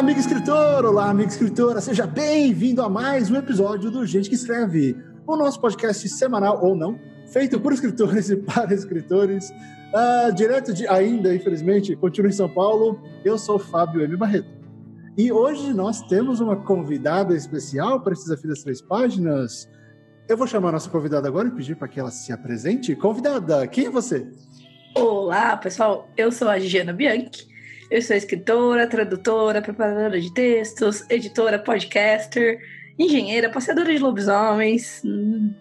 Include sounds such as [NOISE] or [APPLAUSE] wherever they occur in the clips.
amigo escritor! Olá, amiga escritora! Seja bem-vindo a mais um episódio do Gente que Escreve, o nosso podcast semanal, ou não, feito por escritores e para escritores. Uh, direto de ainda, infelizmente, continuo em São Paulo. Eu sou Fábio M. Barreto. E hoje nós temos uma convidada especial para esse desafio das três páginas. Eu vou chamar a nossa convidada agora e pedir para que ela se apresente. Convidada, quem é você? Olá, pessoal. Eu sou a Giana Bianchi. Eu sou escritora, tradutora, preparadora de textos, editora, podcaster, engenheira, passeadora de lobisomens.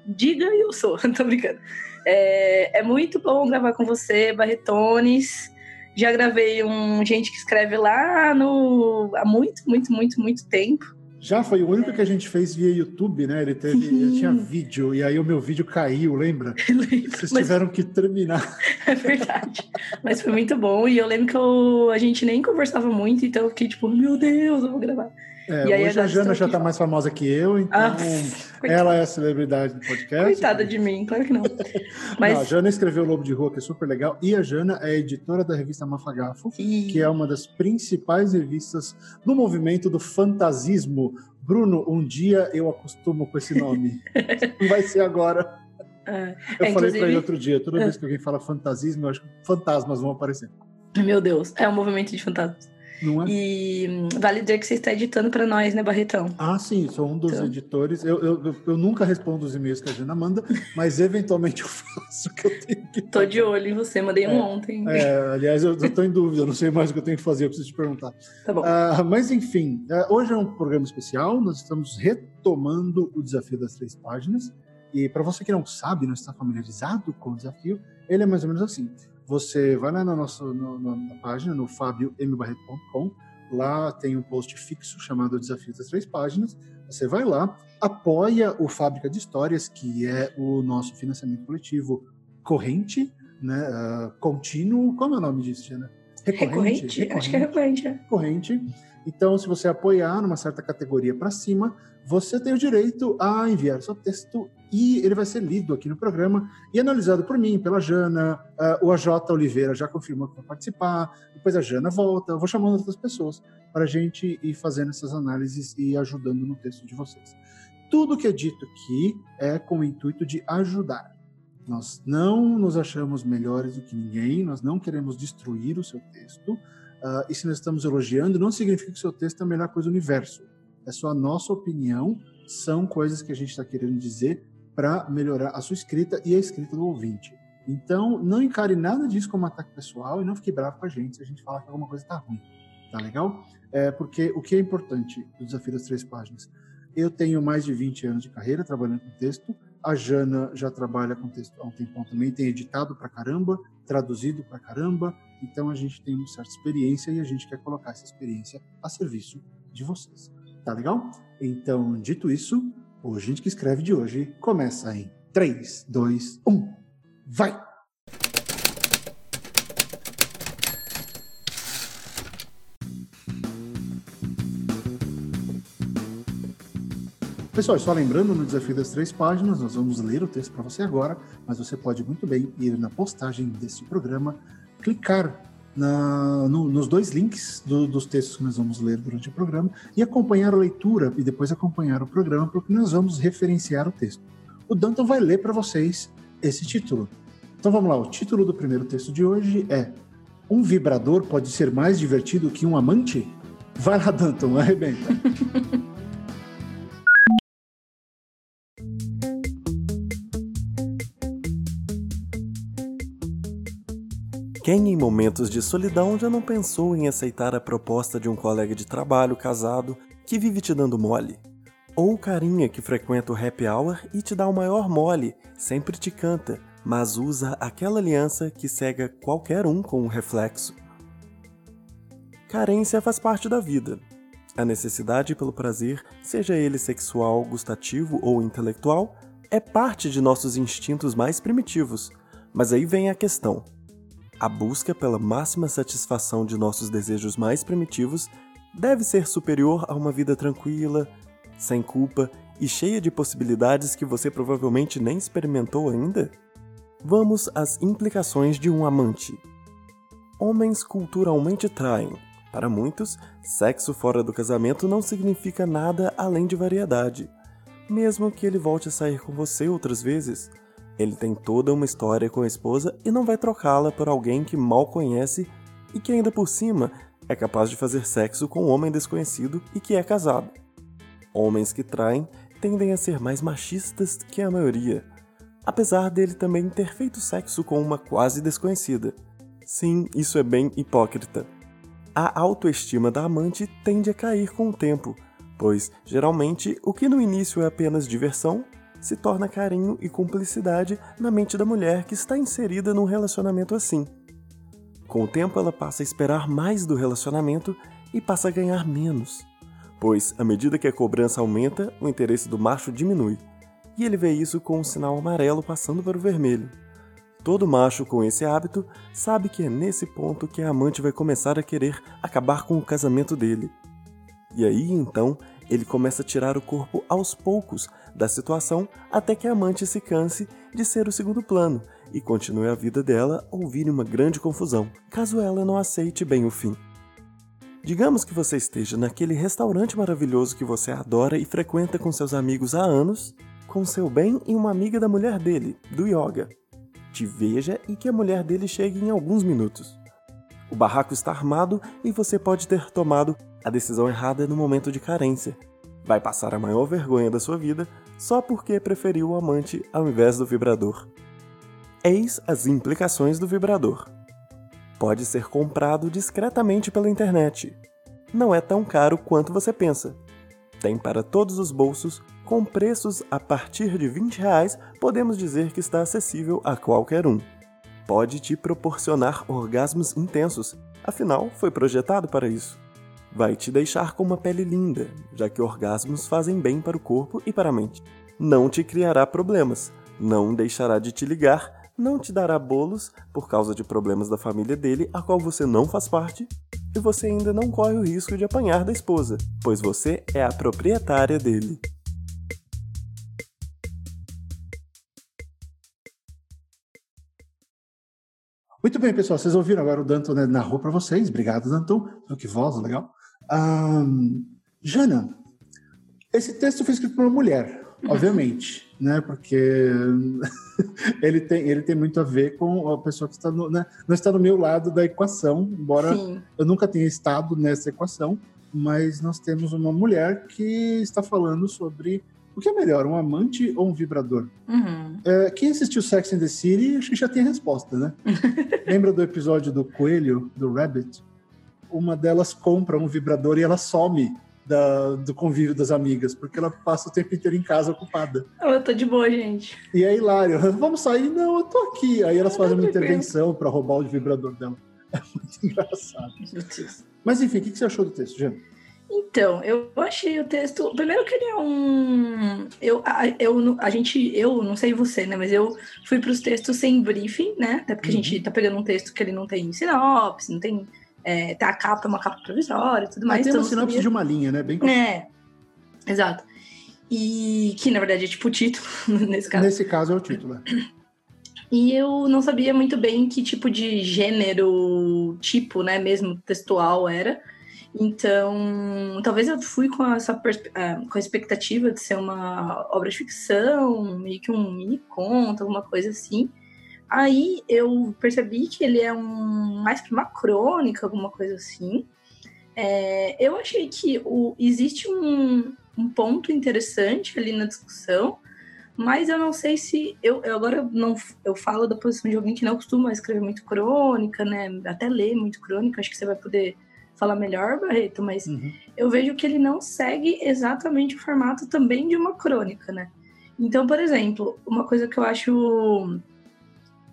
Diga e eu sou, [LAUGHS] tô brincando. É, é, muito bom gravar com você, Barretones. Já gravei um gente que escreve lá no, há muito, muito, muito, muito tempo. Já foi o único que a gente fez via YouTube, né? Ele, teve, ele tinha vídeo, e aí o meu vídeo caiu, lembra? [LAUGHS] lembro, Vocês mas... tiveram que terminar. [LAUGHS] É verdade. mas foi muito bom, e eu lembro que eu, a gente nem conversava muito, então eu fiquei tipo, meu Deus, eu vou gravar. É, e aí hoje a, Jana já está mais famosa que eu, então ah, [LAUGHS] ela é a celebridade do podcast. Coitada de mim, claro que não. [LAUGHS] Mas... não. A Jana escreveu o Lobo de Rua, que é super legal, e a Jana é editora da revista Mafagafo, e... que é uma das principais revistas do movimento do fantasismo. Bruno, um dia eu acostumo com esse nome. [LAUGHS] Não vai ser agora. É, eu é, falei para ele outro dia, toda é. vez que alguém fala fantasismo, eu acho que fantasmas vão aparecer. Meu Deus, é um movimento de fantasmas. Não é? E hum, vale dizer que você está editando para nós, né, Barretão? Ah, sim, sou um dos então. editores. Eu, eu, eu, nunca respondo os e-mails que a Jana manda, [LAUGHS] mas eventualmente eu faço o que eu tenho que Tô de olho em você, mandei um é, ontem. É, aliás, eu estou em dúvida, não sei mais o que eu tenho que fazer, eu preciso te perguntar. Tá bom. Uh, mas enfim, uh, hoje é um programa especial, nós estamos retomando o desafio das três páginas. E para você que não sabe, não está familiarizado com o desafio, ele é mais ou menos assim você vai lá na nossa no, na página, no fabiombarreto.com, lá tem um post fixo chamado Desafio das Três Páginas. Você vai lá, apoia o Fábrica de Histórias, que é o nosso financiamento coletivo corrente, né, uh, contínuo, como é o nome disso, Tina? Recorrente? recorrente? recorrente? Acho que é recorrente. É. Recorrente. Então, se você apoiar numa certa categoria para cima, você tem o direito a enviar seu texto e ele vai ser lido aqui no programa e analisado por mim, pela Jana. Uh, o AJ Oliveira já confirmou que vai participar, depois a Jana volta. Eu vou chamando outras pessoas para a gente ir fazendo essas análises e ajudando no texto de vocês. Tudo que é dito aqui é com o intuito de ajudar. Nós não nos achamos melhores do que ninguém, nós não queremos destruir o seu texto. Uh, e se nós estamos elogiando, não significa que o seu texto é a melhor coisa do universo. É só a nossa opinião, são coisas que a gente está querendo dizer para melhorar a sua escrita e a escrita do ouvinte. Então, não encare nada disso como ataque pessoal e não fique bravo com a gente se a gente falar que alguma coisa está ruim. Tá legal? É, porque o que é importante do Desafio das Três Páginas? Eu tenho mais de 20 anos de carreira trabalhando com texto. A Jana já trabalha com texto há um tempão também, tem editado pra caramba, traduzido pra caramba. Então a gente tem uma certa experiência e a gente quer colocar essa experiência a serviço de vocês. Tá legal? Então, dito isso, o Gente que Escreve de hoje começa em 3, 2, 1. Vai! Pessoal, só lembrando, no desafio das três páginas, nós vamos ler o texto para você agora, mas você pode muito bem ir na postagem desse programa, clicar na, no, nos dois links do, dos textos que nós vamos ler durante o programa e acompanhar a leitura e depois acompanhar o programa, porque nós vamos referenciar o texto. O Danton vai ler para vocês esse título. Então vamos lá, o título do primeiro texto de hoje é Um vibrador pode ser mais divertido que um amante? Vai lá, Danton, arrebenta. [LAUGHS] Quem em momentos de solidão já não pensou em aceitar a proposta de um colega de trabalho casado que vive te dando mole? Ou o carinha que frequenta o happy hour e te dá o maior mole, sempre te canta, mas usa aquela aliança que cega qualquer um com um reflexo? Carência faz parte da vida. A necessidade pelo prazer, seja ele sexual, gustativo ou intelectual, é parte de nossos instintos mais primitivos. Mas aí vem a questão a busca pela máxima satisfação de nossos desejos mais primitivos deve ser superior a uma vida tranquila, sem culpa e cheia de possibilidades que você provavelmente nem experimentou ainda? Vamos às implicações de um amante. Homens culturalmente traem, Para muitos, sexo fora do casamento não significa nada além de variedade. Mesmo que ele volte a sair com você outras vezes, ele tem toda uma história com a esposa e não vai trocá-la por alguém que mal conhece e que ainda por cima é capaz de fazer sexo com um homem desconhecido e que é casado. Homens que traem tendem a ser mais machistas que a maioria, apesar dele também ter feito sexo com uma quase desconhecida. Sim, isso é bem hipócrita. A autoestima da amante tende a cair com o tempo, pois, geralmente, o que no início é apenas diversão se torna carinho e cumplicidade na mente da mulher que está inserida num relacionamento assim. Com o tempo, ela passa a esperar mais do relacionamento e passa a ganhar menos, pois, à medida que a cobrança aumenta, o interesse do macho diminui, e ele vê isso com um sinal amarelo passando para o vermelho. Todo macho com esse hábito sabe que é nesse ponto que a amante vai começar a querer acabar com o casamento dele. E aí então ele começa a tirar o corpo aos poucos da situação até que a amante se canse de ser o segundo plano e continue a vida dela ou vire uma grande confusão, caso ela não aceite bem o fim. Digamos que você esteja naquele restaurante maravilhoso que você adora e frequenta com seus amigos há anos, com seu bem e uma amiga da mulher dele, do yoga. Te veja e que a mulher dele chegue em alguns minutos. O barraco está armado e você pode ter tomado a decisão errada no momento de carência. Vai passar a maior vergonha da sua vida só porque preferiu o amante ao invés do vibrador. Eis as implicações do vibrador. Pode ser comprado discretamente pela internet. Não é tão caro quanto você pensa. Tem para todos os bolsos, com preços a partir de 20 reais, podemos dizer que está acessível a qualquer um. Pode te proporcionar orgasmos intensos, afinal foi projetado para isso. Vai te deixar com uma pele linda, já que orgasmos fazem bem para o corpo e para a mente. Não te criará problemas, não deixará de te ligar não te dará bolos por causa de problemas da família dele, a qual você não faz parte, e você ainda não corre o risco de apanhar da esposa, pois você é a proprietária dele. Muito bem, pessoal. Vocês ouviram agora o Danton né, narrou para vocês. Obrigado, Danton. Que voz legal. Jana, esse texto foi escrito por uma mulher, obviamente né? Porque [LAUGHS] ele tem, ele tem muito a ver com a pessoa que está no, né? não está no meu lado da equação, embora Sim. eu nunca tenha estado nessa equação, mas nós temos uma mulher que está falando sobre o que é melhor, um amante ou um vibrador? Uhum. É, quem assistiu Sex and the City, acho que já tem a resposta, né? [LAUGHS] Lembra do episódio do coelho, do Rabbit? Uma delas compra um vibrador e ela some da, do convívio das amigas, porque ela passa o tempo inteiro em casa ocupada. Eu tô de boa, gente. E é hilário. Vamos sair? Não, eu tô aqui. Aí elas fazem uma intervenção para roubar o vibrador dela. [LAUGHS] É muito engraçado. Mas enfim, o que você achou do texto, Jean? Então, eu achei o texto. Primeiro que ele é um. Eu, a, eu, a gente, eu não sei você, né? Mas eu fui para os textos sem briefing, né? Até porque uhum. a gente tá pegando um texto que ele não tem sinopse, não tem é, tá a capa, é uma capa provisória e tudo mais. Tem uma então, sinopse de uma linha, né? Bem É, exato. E que, na verdade, é tipo o título, [LAUGHS] nesse caso. Nesse caso é o título, é. E eu não sabia muito bem que tipo de gênero, tipo, né, mesmo textual era. Então, talvez eu fui com essa é, com a expectativa de ser uma obra de ficção, meio que um mini conto, alguma coisa assim. Aí eu percebi que ele é um mais que uma crônica, alguma coisa assim. É, eu achei que o, existe um, um ponto interessante ali na discussão, mas eu não sei se eu, eu, agora não eu falo da posição de alguém que não costuma escrever muito crônica, né? Até ler muito crônica, acho que você vai poder falar melhor, Barreto, mas uhum. eu vejo que ele não segue exatamente o formato também de uma crônica, né? Então, por exemplo, uma coisa que eu acho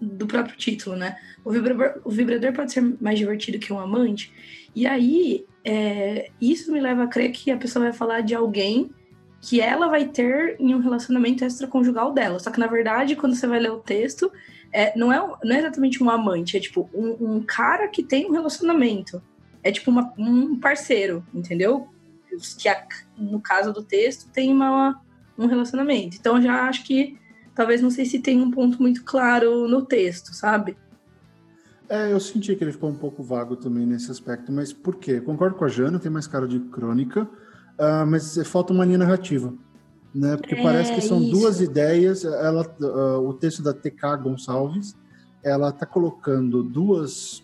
do próprio título, né? O vibrador, o vibrador pode ser mais divertido que um amante. E aí, é, isso me leva a crer que a pessoa vai falar de alguém que ela vai ter em um relacionamento extraconjugal dela. Só que, na verdade, quando você vai ler o texto, é, não, é, não é exatamente um amante, é tipo um, um cara que tem um relacionamento. É tipo uma, um parceiro, entendeu? Que, no caso do texto, tem uma, um relacionamento. Então, já acho que talvez não sei se tem um ponto muito claro no texto, sabe? É, eu senti que ele ficou um pouco vago também nesse aspecto, mas por quê? Concordo com a Jana, tem mais cara de crônica, uh, mas falta uma linha narrativa. Né? Porque é, parece que são isso. duas ideias. Ela, uh, o texto da TK Gonçalves, ela está colocando duas,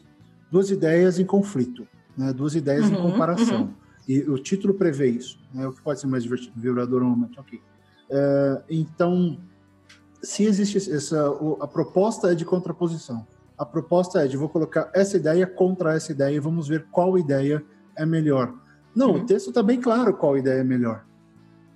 duas ideias em conflito, né? duas ideias uhum, em comparação. Uhum. E o título prevê isso. Né? O que pode ser mais divertido, vibrador ou momento, ok. Uh, então, se existe essa, a proposta é de contraposição. A proposta é de vou colocar essa ideia contra essa ideia e vamos ver qual ideia é melhor. Não, uhum. o texto está bem claro qual ideia é melhor.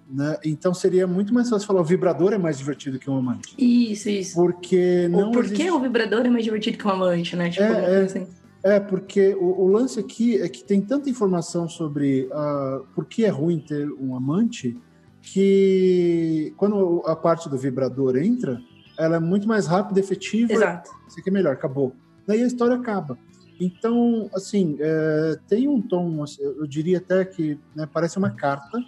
Né? Então seria muito mais fácil falar o vibrador é mais divertido que um amante. Isso, isso. Porque não. Ou por existe... que o vibrador é mais divertido que um amante, né? Tipo, é, é, assim. é, porque o, o, lance aqui é que tem tanta informação sobre uh, por que é ruim ter um amante que quando a parte do vibrador entra, ela é muito mais rápida, efetiva. Exato. Isso aqui é melhor, acabou. Daí a história acaba. Então, assim, é, tem um tom, assim, eu diria até que né, parece uma carta,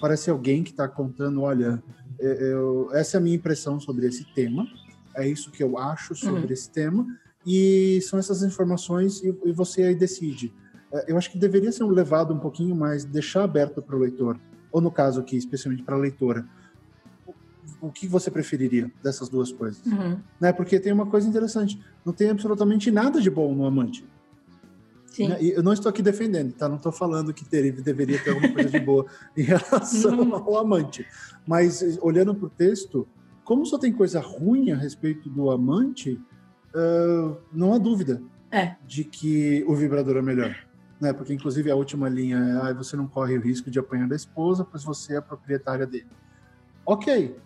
parece alguém que está contando, olha, é, eu, essa é a minha impressão sobre esse tema, é isso que eu acho sobre uhum. esse tema, e são essas informações e, e você aí decide. É, eu acho que deveria ser levado um pouquinho mais, deixar aberto para o leitor, ou no caso aqui, especialmente para a leitora, o que você preferiria dessas duas coisas? Uhum. Né? Porque tem uma coisa interessante, não tem absolutamente nada de bom no amante. Sim. Né? E eu não estou aqui defendendo, tá? Não estou falando que ter, deveria ter alguma coisa de boa [LAUGHS] em relação uhum. ao amante. Mas olhando para o texto, como só tem coisa ruim a respeito do amante, uh, não há dúvida é. de que o vibrador é melhor. Né? Porque, inclusive, a última linha é: ah, você não corre o risco de apanhar da esposa, pois você é a proprietária dele. Ok,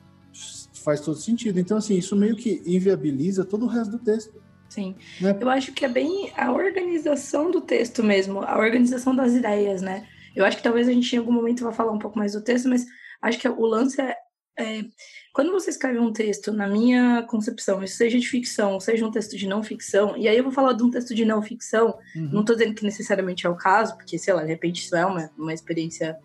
faz todo sentido. Então, assim, isso meio que inviabiliza todo o resto do texto. Sim. Né? Eu acho que é bem a organização do texto mesmo, a organização das ideias, né? Eu acho que talvez a gente em algum momento vá falar um pouco mais do texto, mas acho que o lance é, é quando você escreve um texto, na minha concepção, seja de ficção, seja um texto de não ficção, e aí eu vou falar de um texto de não ficção, uhum. não estou dizendo que necessariamente é o caso, porque, sei lá, de repente isso é uma, uma experiência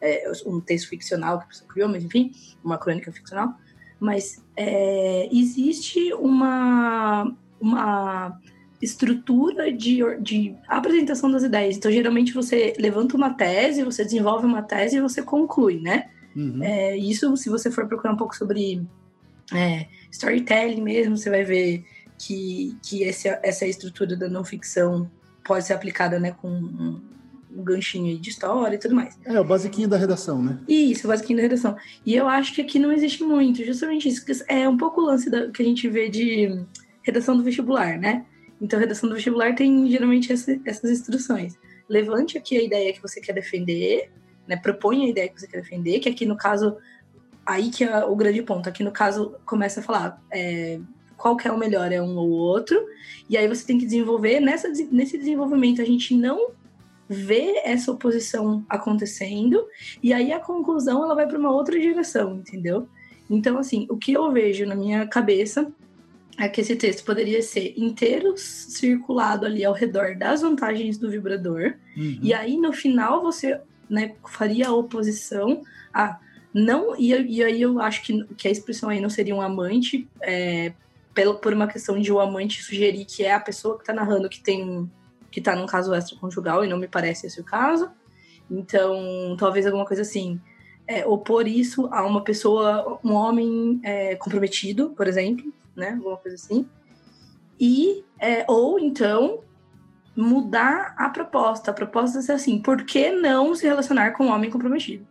é, um texto ficcional que a pessoa criou, mas enfim, uma crônica ficcional. Mas é, existe uma, uma estrutura de, de apresentação das ideias. Então, geralmente, você levanta uma tese, você desenvolve uma tese e você conclui, né? Uhum. É, isso, se você for procurar um pouco sobre é, storytelling mesmo, você vai ver que, que esse, essa estrutura da não ficção pode ser aplicada né, com um ganchinho de história e tudo mais. É, o basiquinho da redação, né? Isso, o basiquinho da redação. E eu acho que aqui não existe muito, justamente isso. É um pouco o lance da, que a gente vê de redação do vestibular, né? Então, redação do vestibular tem geralmente essa, essas instruções. Levante aqui a ideia que você quer defender, né? Proponha a ideia que você quer defender, que aqui no caso, aí que é o grande ponto. Aqui no caso, começa a falar é, qual que é o melhor, é um ou outro. E aí você tem que desenvolver, nessa, nesse desenvolvimento, a gente não vê essa oposição acontecendo e aí a conclusão ela vai para uma outra direção, entendeu? Então, assim, o que eu vejo na minha cabeça é que esse texto poderia ser inteiro circulado ali ao redor das vantagens do vibrador, uhum. e aí no final você né, faria oposição a não, e, e aí eu acho que, que a expressão aí não seria um amante, é, por uma questão de o um amante sugerir que é a pessoa que está narrando que tem que está num caso extraconjugal, e não me parece esse o caso. Então, talvez alguma coisa assim. É, opor isso a uma pessoa, um homem é, comprometido, por exemplo, né? Alguma coisa assim. E, é, ou então, mudar a proposta. A proposta é ser assim, por que não se relacionar com um homem comprometido?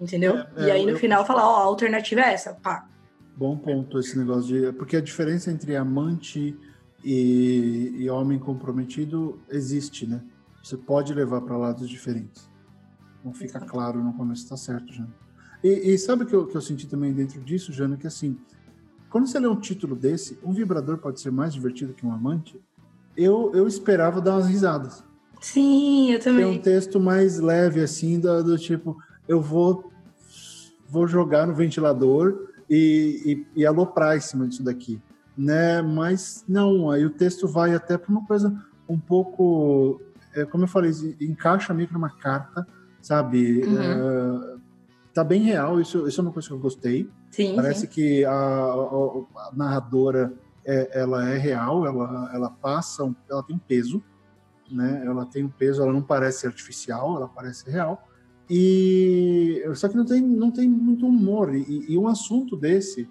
Entendeu? É, e aí, no eu... final, falar, ó, a alternativa é essa, pá. Bom ponto esse negócio de... Porque a diferença entre amante e, e homem comprometido existe, né? Você pode levar para lados diferentes. Não fica claro no começo, tá certo, Jana. E, e sabe o que eu, que eu senti também dentro disso, Jana? Que assim, quando você lê um título desse, um vibrador pode ser mais divertido que um amante, eu, eu esperava dar umas risadas. Sim, eu também. Tem um texto mais leve, assim, do, do tipo, eu vou, vou jogar no ventilador e, e, e aloprar em cima disso daqui né? Mas não, aí o texto vai até para uma coisa um pouco, é, como eu falei, encaixa meio que numa carta, sabe? Uhum. É, tá bem real, isso, isso é uma coisa que eu gostei. Sim, Parece sim. que a, a, a, narradora é, ela é real, ela, ela passa, um, ela tem um peso, né? Ela tem um peso, ela não parece artificial, ela parece real. E só que não tem, não tem muito humor. E, e um assunto desse,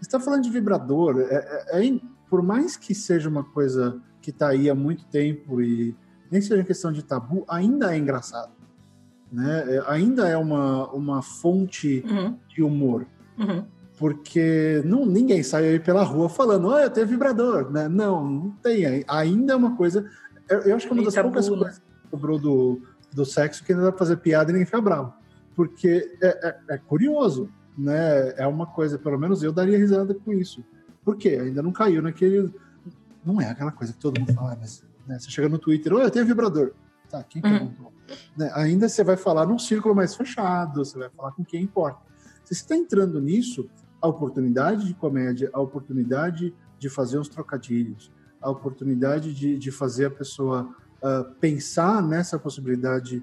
está falando de vibrador, é, é, é, por mais que seja uma coisa que está aí há muito tempo e nem seja questão de tabu, ainda é engraçado. Né? É, ainda é uma, uma fonte uhum. de humor. Uhum. Porque não, ninguém sai aí pela rua falando, olha, eu tenho vibrador. Né? Não, não tem. Ainda é uma coisa. Eu, eu acho que é uma das poucas né? coisas que sobrou do, do sexo que ainda dá pra fazer piada e ninguém fica bravo. Porque é, é, é, curioso, né? É uma coisa, pelo menos eu daria risada com isso. Por quê? Ainda não caiu naquele. Não é aquela coisa que todo mundo fala, mas né? você chega no Twitter, olha, eu tenho vibrador. Tá, quem uhum. perguntou? Né? Ainda você vai falar num círculo mais fechado, você vai falar com quem importa. Se você está entrando nisso, a oportunidade de comédia, a oportunidade de fazer uns trocadilhos, a oportunidade de, de fazer a pessoa uh, pensar nessa possibilidade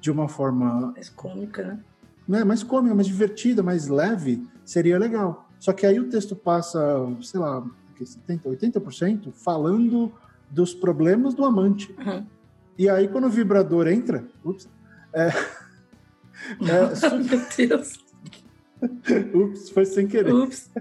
de uma forma. Mais cômica, né? né? Mais cômica, mais divertida, mais leve, seria legal. Só que aí o texto passa, sei lá, 70%, 80% falando dos problemas do amante. Uhum. E aí, quando o vibrador entra, ups, é, [LAUGHS] é. Meu Deus. [LAUGHS] ups, foi sem querer. Ups. [LAUGHS]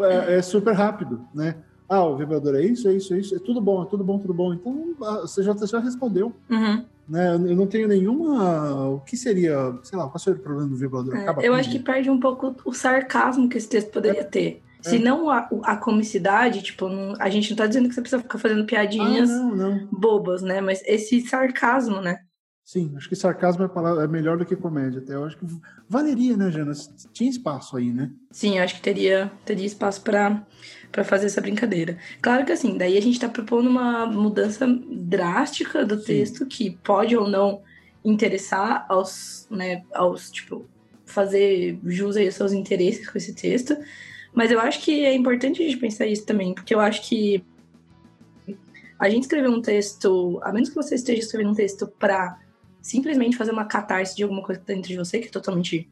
É, é, super rápido, né? Ah, o vibrador é isso, é isso, é isso, é tudo bom, é tudo bom, tudo bom. Então, ah, você já, já respondeu. Uhum. Né? Eu não tenho nenhuma. O que seria, sei lá, qual seria o problema do vibrador? É, eu acho que perde um pouco o sarcasmo que esse texto poderia é. ter. Se é. não a, a comicidade, tipo, não, a gente não tá dizendo que você precisa ficar fazendo piadinhas ah, não, não. bobas, né? Mas esse sarcasmo, né? Sim, acho que sarcasmo é, palavra, é melhor do que comédia. Até eu acho que valeria, né, Jana? Tinha espaço aí, né? Sim, acho que teria, teria espaço para para fazer essa brincadeira. Claro que assim, daí a gente está propondo uma mudança drástica do Sim. texto que pode ou não interessar aos, né, aos tipo fazer jus aí aos seus interesses com esse texto, mas eu acho que é importante a gente pensar isso também, porque eu acho que a gente escrever um texto, a menos que você esteja escrevendo um texto para simplesmente fazer uma catarse de alguma coisa que tá dentro de você, que é totalmente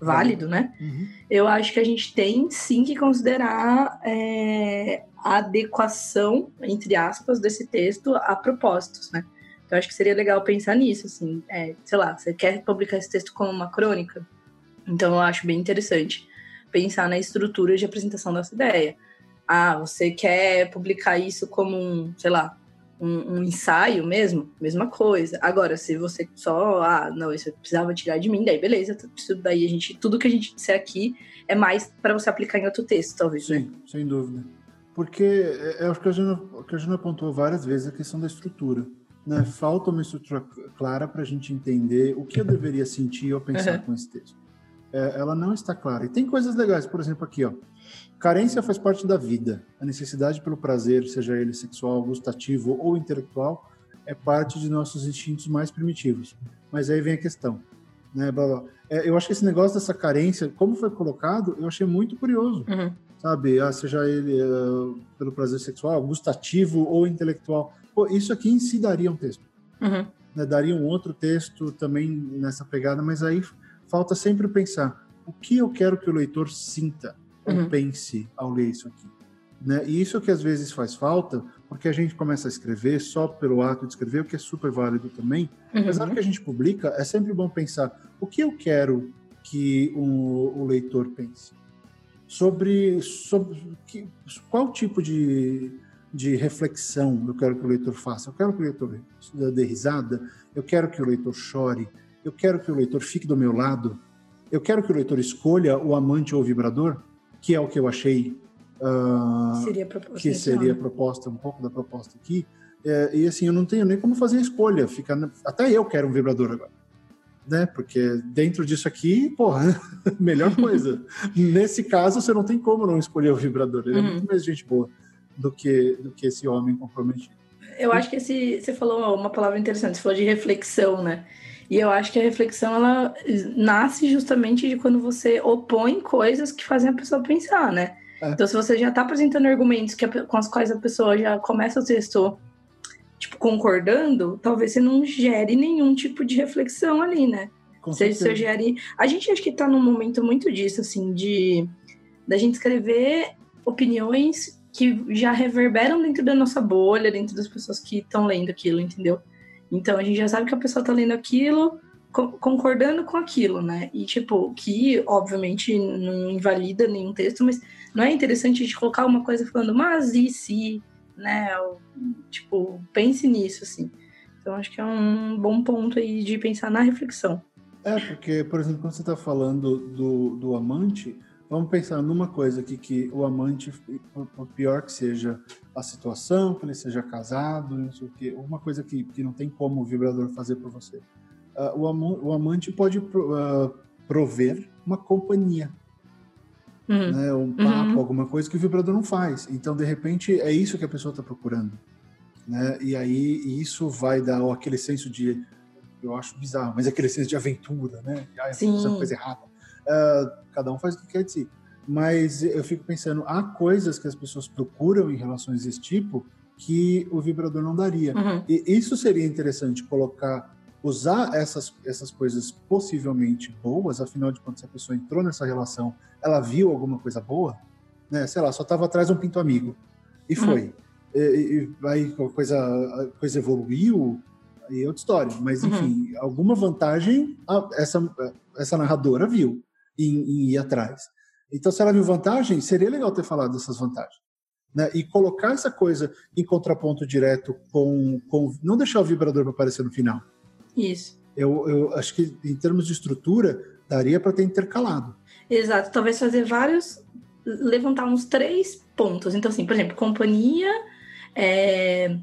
válido, né? Uhum. Eu acho que a gente tem sim que considerar é, a adequação, entre aspas, desse texto a propósitos, né? Então acho que seria legal pensar nisso, assim, é, sei lá, você quer publicar esse texto como uma crônica? Então eu acho bem interessante pensar na estrutura de apresentação dessa ideia. Ah, você quer publicar isso como um, sei lá, um, um, ensaio mesmo, mesma coisa. Agora, se você só, ah, não, isso eu precisava tirar de mim, daí beleza, isso daí a gente, tudo que a gente disser aqui é mais para você aplicar em outro texto, talvez. Sim, né? sem dúvida. Porque é, é o que a Jana, que a Jana apontou várias vezes a questão da estrutura. Né? Falta uma estrutura clara para a gente entender o que eu deveria sentir ou pensar uhum. com esse texto. É, ela não está clara. E tem coisas legais, por exemplo, aqui, ó. Carência faz parte da vida. A necessidade pelo prazer, seja ele sexual, gustativo ou intelectual, é parte de nossos instintos mais primitivos. Mas aí vem a questão. Né, blá, blá. É, eu acho que esse negócio dessa carência, como foi colocado, eu achei muito curioso. Uhum. Sabe? Ah, seja ele uh, pelo prazer sexual, gustativo ou intelectual. Pô, isso aqui em si daria um texto. Uhum. Né, daria um outro texto também nessa pegada, mas aí falta sempre pensar o que eu quero que o leitor sinta uhum. pense ao ler isso aqui. Né? E isso que às vezes faz falta, porque a gente começa a escrever só pelo ato de escrever, o que é super válido também. Uhum. Mas na hora que a gente publica, é sempre bom pensar o que eu quero que o, o leitor pense. Sobre, sobre que, qual tipo de, de reflexão eu quero que o leitor faça. Eu quero que o leitor dê risada, eu quero que o leitor chore, eu quero que o leitor fique do meu lado, eu quero que o leitor escolha o amante ou o vibrador que é o que eu achei uh, seria que seria proposta, um pouco da proposta aqui. É, e assim, eu não tenho nem como fazer a escolha. Fica, até eu quero um vibrador agora. Né? Porque dentro disso aqui, porra, [LAUGHS] melhor coisa. [LAUGHS] Nesse caso, você não tem como não escolher o vibrador. Ele uhum. é muito mais gente boa do que, do que esse homem comprometido. Eu acho que esse, você falou uma palavra interessante, você falou de reflexão, né? E eu acho que a reflexão ela nasce justamente de quando você opõe coisas que fazem a pessoa pensar, né? É. Então, se você já está apresentando argumentos que com os quais a pessoa já começa o texto tipo concordando, talvez você não gere nenhum tipo de reflexão ali, né? Com você gere. A gente acho que está num momento muito disso, assim, de da gente escrever opiniões que já reverberam dentro da nossa bolha, dentro das pessoas que estão lendo aquilo, entendeu? Então a gente já sabe que a pessoa tá lendo aquilo, co concordando com aquilo, né? E tipo, que obviamente não invalida nenhum texto, mas não é interessante a gente colocar uma coisa falando, mas e se, né? Tipo, pense nisso, assim. Então acho que é um bom ponto aí de pensar na reflexão. É, porque, por exemplo, quando você está falando do, do amante, vamos pensar numa coisa aqui, que o amante, por pior que seja a situação, que ele seja casado, não sei o quê, uma coisa que, que não tem como o vibrador fazer por você. Uh, o, am o, amante pode uh, prover uma companhia, uhum. né, um papo, uhum. alguma coisa que o vibrador não faz. Então, de repente, é isso que a pessoa está procurando. Né? E aí isso vai dar aquele senso de eu acho bizarro, mas aquele senso de aventura, né? Ah, essa coisa errada. Uh, cada um faz o que quer de si. Mas eu fico pensando, há coisas que as pessoas procuram em relações desse tipo que o vibrador não daria. Uhum. E isso seria interessante colocar, usar essas, essas coisas possivelmente boas, afinal de contas, se a pessoa entrou nessa relação, ela viu alguma coisa boa, né? Sei lá, só estava atrás um pinto amigo. E uhum. foi. Uhum. E, e, aí a coisa, a coisa evoluiu, aí é outra história. Mas, uhum. enfim, uhum. alguma vantagem essa, essa narradora viu em, em ir atrás. Então, se ela viu vantagem, seria legal ter falado dessas vantagens. Né? E colocar essa coisa em contraponto direto com. com não deixar o vibrador para aparecer no final. Isso. Eu, eu acho que, em termos de estrutura, daria para ter intercalado. Exato. Talvez fazer vários. levantar uns três pontos. Então, assim, por exemplo, companhia. É,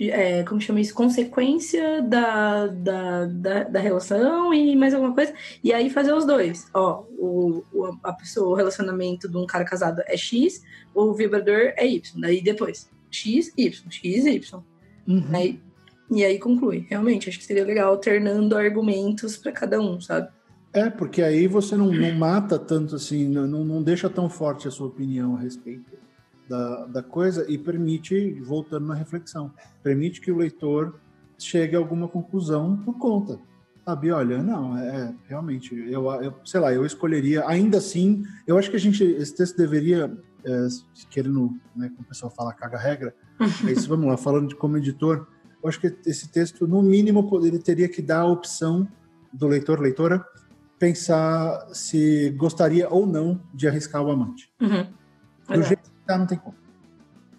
é, como chama isso? Consequência da, da, da, da, relação e mais alguma coisa. E aí fazer os dois. Ó, o, o, a pessoa, o relacionamento de um cara casado é X, o vibrador é Y. Daí depois, X, Y, X, Y. Uhum. Aí, e aí conclui. Realmente, acho que seria legal alternando argumentos para cada um, sabe? É, porque aí você não, não mata tanto assim, não, não deixa tão forte a sua opinião a respeito da, da coisa e permite, voltando na reflexão, permite que o leitor chegue a alguma conclusão por conta. Sabe, olha, não, é, é realmente, eu, eu, sei lá, eu escolheria, ainda assim, eu acho que a gente, esse texto deveria, é, querendo, né, como o pessoal fala, caga regra, [LAUGHS] isso, vamos lá, falando de como editor, eu acho que esse texto, no mínimo, ele teria que dar a opção do leitor, leitora, pensar se gostaria ou não de arriscar o amante. Uhum. Do jeito ah, não tem como.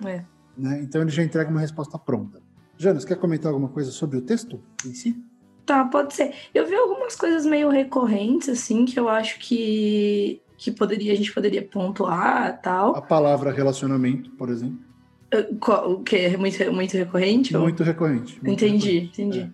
É. Né? Então ele já entrega uma resposta pronta. Janas, quer comentar alguma coisa sobre o texto em si? Tá, pode ser. Eu vi algumas coisas meio recorrentes, assim, que eu acho que, que poderia, a gente poderia pontuar tal. A palavra relacionamento, por exemplo. O que? É muito, muito recorrente? Muito ou? recorrente. Muito entendi, recorrente. entendi.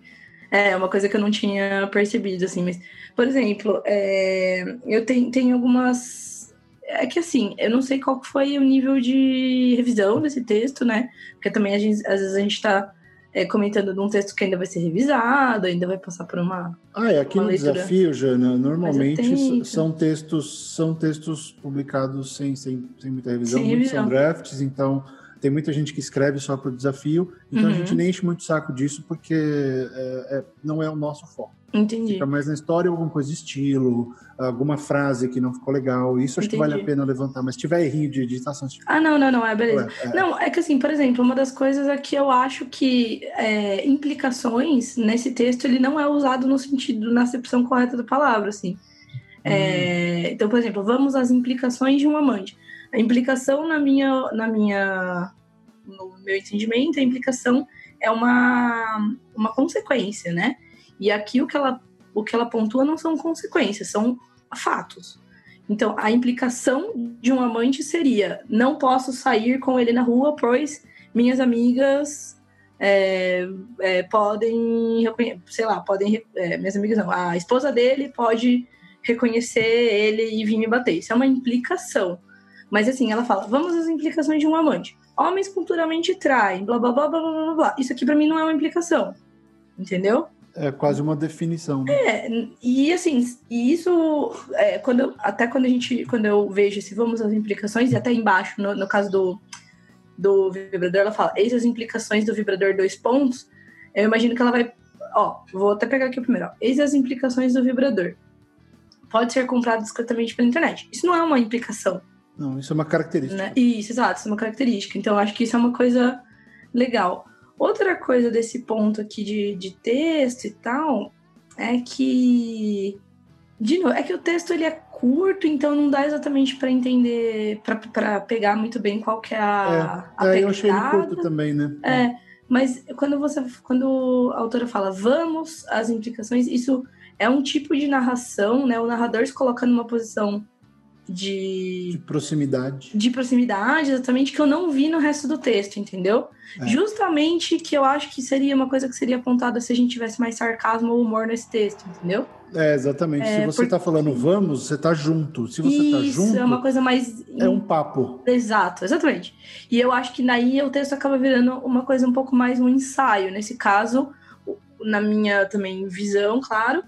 É. é. uma coisa que eu não tinha percebido, assim, mas, por exemplo, é, eu tenho, tenho algumas é que assim, eu não sei qual foi o nível de revisão desse texto, né? Porque também gente, às vezes a gente está é, comentando de um texto que ainda vai ser revisado, ainda vai passar por uma. Ah, é aqui no leitura. desafio, Jana, normalmente são textos, são textos publicados sem, sem, sem muita revisão, sem revisão. são drafts, então tem muita gente que escreve só para o desafio, então uhum. a gente nem enche muito saco disso porque é, é, não é o nosso foco. Entendi. Fica mais na história alguma coisa de estilo, alguma frase que não ficou legal. Isso acho Entendi. que vale a pena levantar. Mas se tiver errinho de digitação... Ah, não, não, não. É beleza. É. Não, é que assim, por exemplo, uma das coisas é que eu acho que é, implicações nesse texto, ele não é usado no sentido, na acepção correta da palavra, assim. É, hum. então, por exemplo, vamos às implicações de um amante. A implicação na minha, na minha, no meu entendimento, a implicação é uma, uma consequência, né? E aqui o que ela, o que ela pontua não são consequências, são fatos. Então, a implicação de um amante seria: não posso sair com ele na rua, pois minhas amigas é, é, podem, sei lá, podem, é, minhas amigas não, a esposa dele pode reconhecer ele e vir me bater. Isso é uma implicação. Mas assim, ela fala: vamos às implicações de um amante. Homens culturalmente traem, blá blá blá blá blá blá. Isso aqui para mim não é uma implicação. Entendeu? É quase uma definição. Né? É, e assim, e isso é, quando eu, até quando a gente, quando eu vejo se vamos às implicações, e até embaixo, no, no caso do, do vibrador, ela fala, eis as implicações do vibrador dois pontos, eu imagino que ela vai. Ó, vou até pegar aqui o primeiro, ó. Eis as implicações do vibrador. Pode ser comprado discretamente pela internet. Isso não é uma implicação. Não, isso é uma característica. Né? Isso, exato, isso é uma característica. Então, acho que isso é uma coisa legal. Outra coisa desse ponto aqui de, de texto e tal é que. De novo, é que o texto ele é curto, então não dá exatamente para entender, para pegar muito bem qual que é a. É, a é eu achei ele curto também, né? É, mas quando você, quando a autora fala vamos, as implicações, isso é um tipo de narração, né? O narrador se coloca numa posição de, de proximidade. De proximidade, exatamente, que eu não vi no resto do texto, entendeu? É. Justamente que eu acho que seria uma coisa que seria apontada se a gente tivesse mais sarcasmo ou humor nesse texto, entendeu? É, exatamente. É, se você está falando vamos, você está junto. Se você está junto. É uma coisa mais. É um papo. Exato, exatamente. E eu acho que daí o texto acaba virando uma coisa um pouco mais um ensaio. Nesse caso, na minha também visão, claro,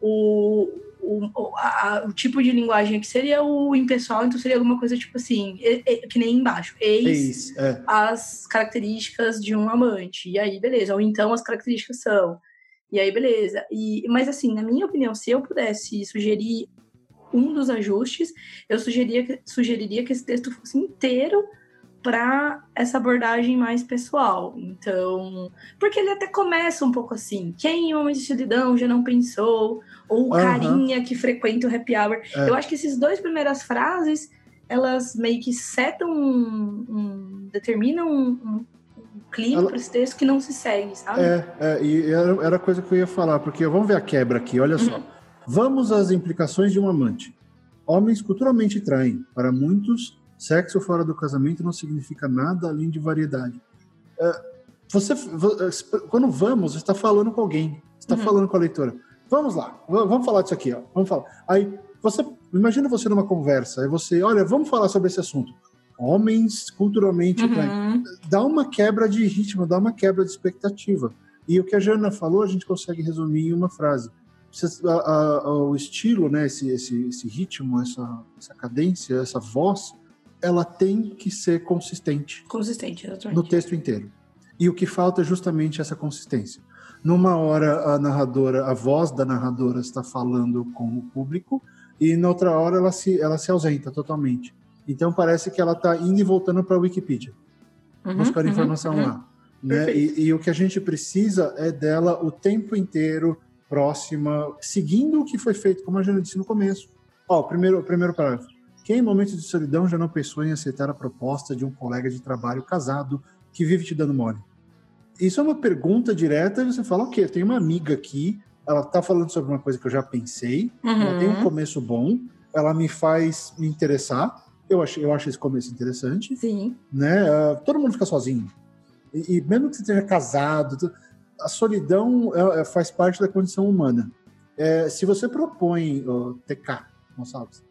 o, o, a, o tipo de linguagem que seria o impessoal, então seria alguma coisa tipo assim, e, e, que nem embaixo, eis, eis é. as características de um amante, e aí beleza, ou então as características são, e aí beleza. E, mas assim, na minha opinião, se eu pudesse sugerir um dos ajustes, eu sugeriria, sugeriria que esse texto fosse inteiro para essa abordagem mais pessoal. Então, porque ele até começa um pouco assim: quem em Homem de Solidão já não pensou? Ou o uhum. carinha que frequenta o happy hour. É. Eu acho que essas duas primeiras frases elas meio que setam um, um determinam um, um, clima para esse texto que não se segue, sabe? É, é e era, era a coisa que eu ia falar, porque vamos ver a quebra aqui, olha só. Uhum. Vamos às implicações de um amante. Homens culturalmente traem. Para muitos, Sexo fora do casamento não significa nada além de variedade. É, você, é, quando vamos, você está falando com alguém, está uhum. falando com a leitora. Vamos lá, vamos falar disso aqui, ó. Vamos falar. Aí você imagina você numa conversa, aí você, olha, vamos falar sobre esse assunto. Homens culturalmente uhum. dá uma quebra de ritmo, dá uma quebra de expectativa. E o que a Jana falou, a gente consegue resumir em uma frase. A, a, a, o estilo, né, esse, esse, esse ritmo, essa, essa cadência, essa voz, ela tem que ser consistente. Consistente, exatamente. No texto inteiro. E o que falta é justamente essa consistência. Numa hora a narradora, a voz da narradora está falando com o público e na outra hora ela se, ela se ausenta totalmente. Então parece que ela está indo e voltando para a Wikipedia, uhum, buscar uhum, informação uhum. lá. Né? E, e, o que a gente precisa é dela o tempo inteiro próxima, seguindo o que foi feito, como a gente disse no começo. Ó, o primeiro, primeiro parágrafo. Quem em momentos de solidão já não pensou em aceitar a proposta de um colega de trabalho casado que vive te dando mole? Isso é uma pergunta direta e você fala, ok, eu tenho uma amiga aqui, ela está falando sobre uma coisa que eu já pensei, uhum. ela tem um começo bom, ela me faz me interessar, eu acho, eu acho esse começo interessante. Sim. Né? Uh, todo mundo fica sozinho. E, e, mesmo que você esteja casado, a solidão é, é, faz parte da condição humana. É, se você propõe, uh, TK, Gonçalves,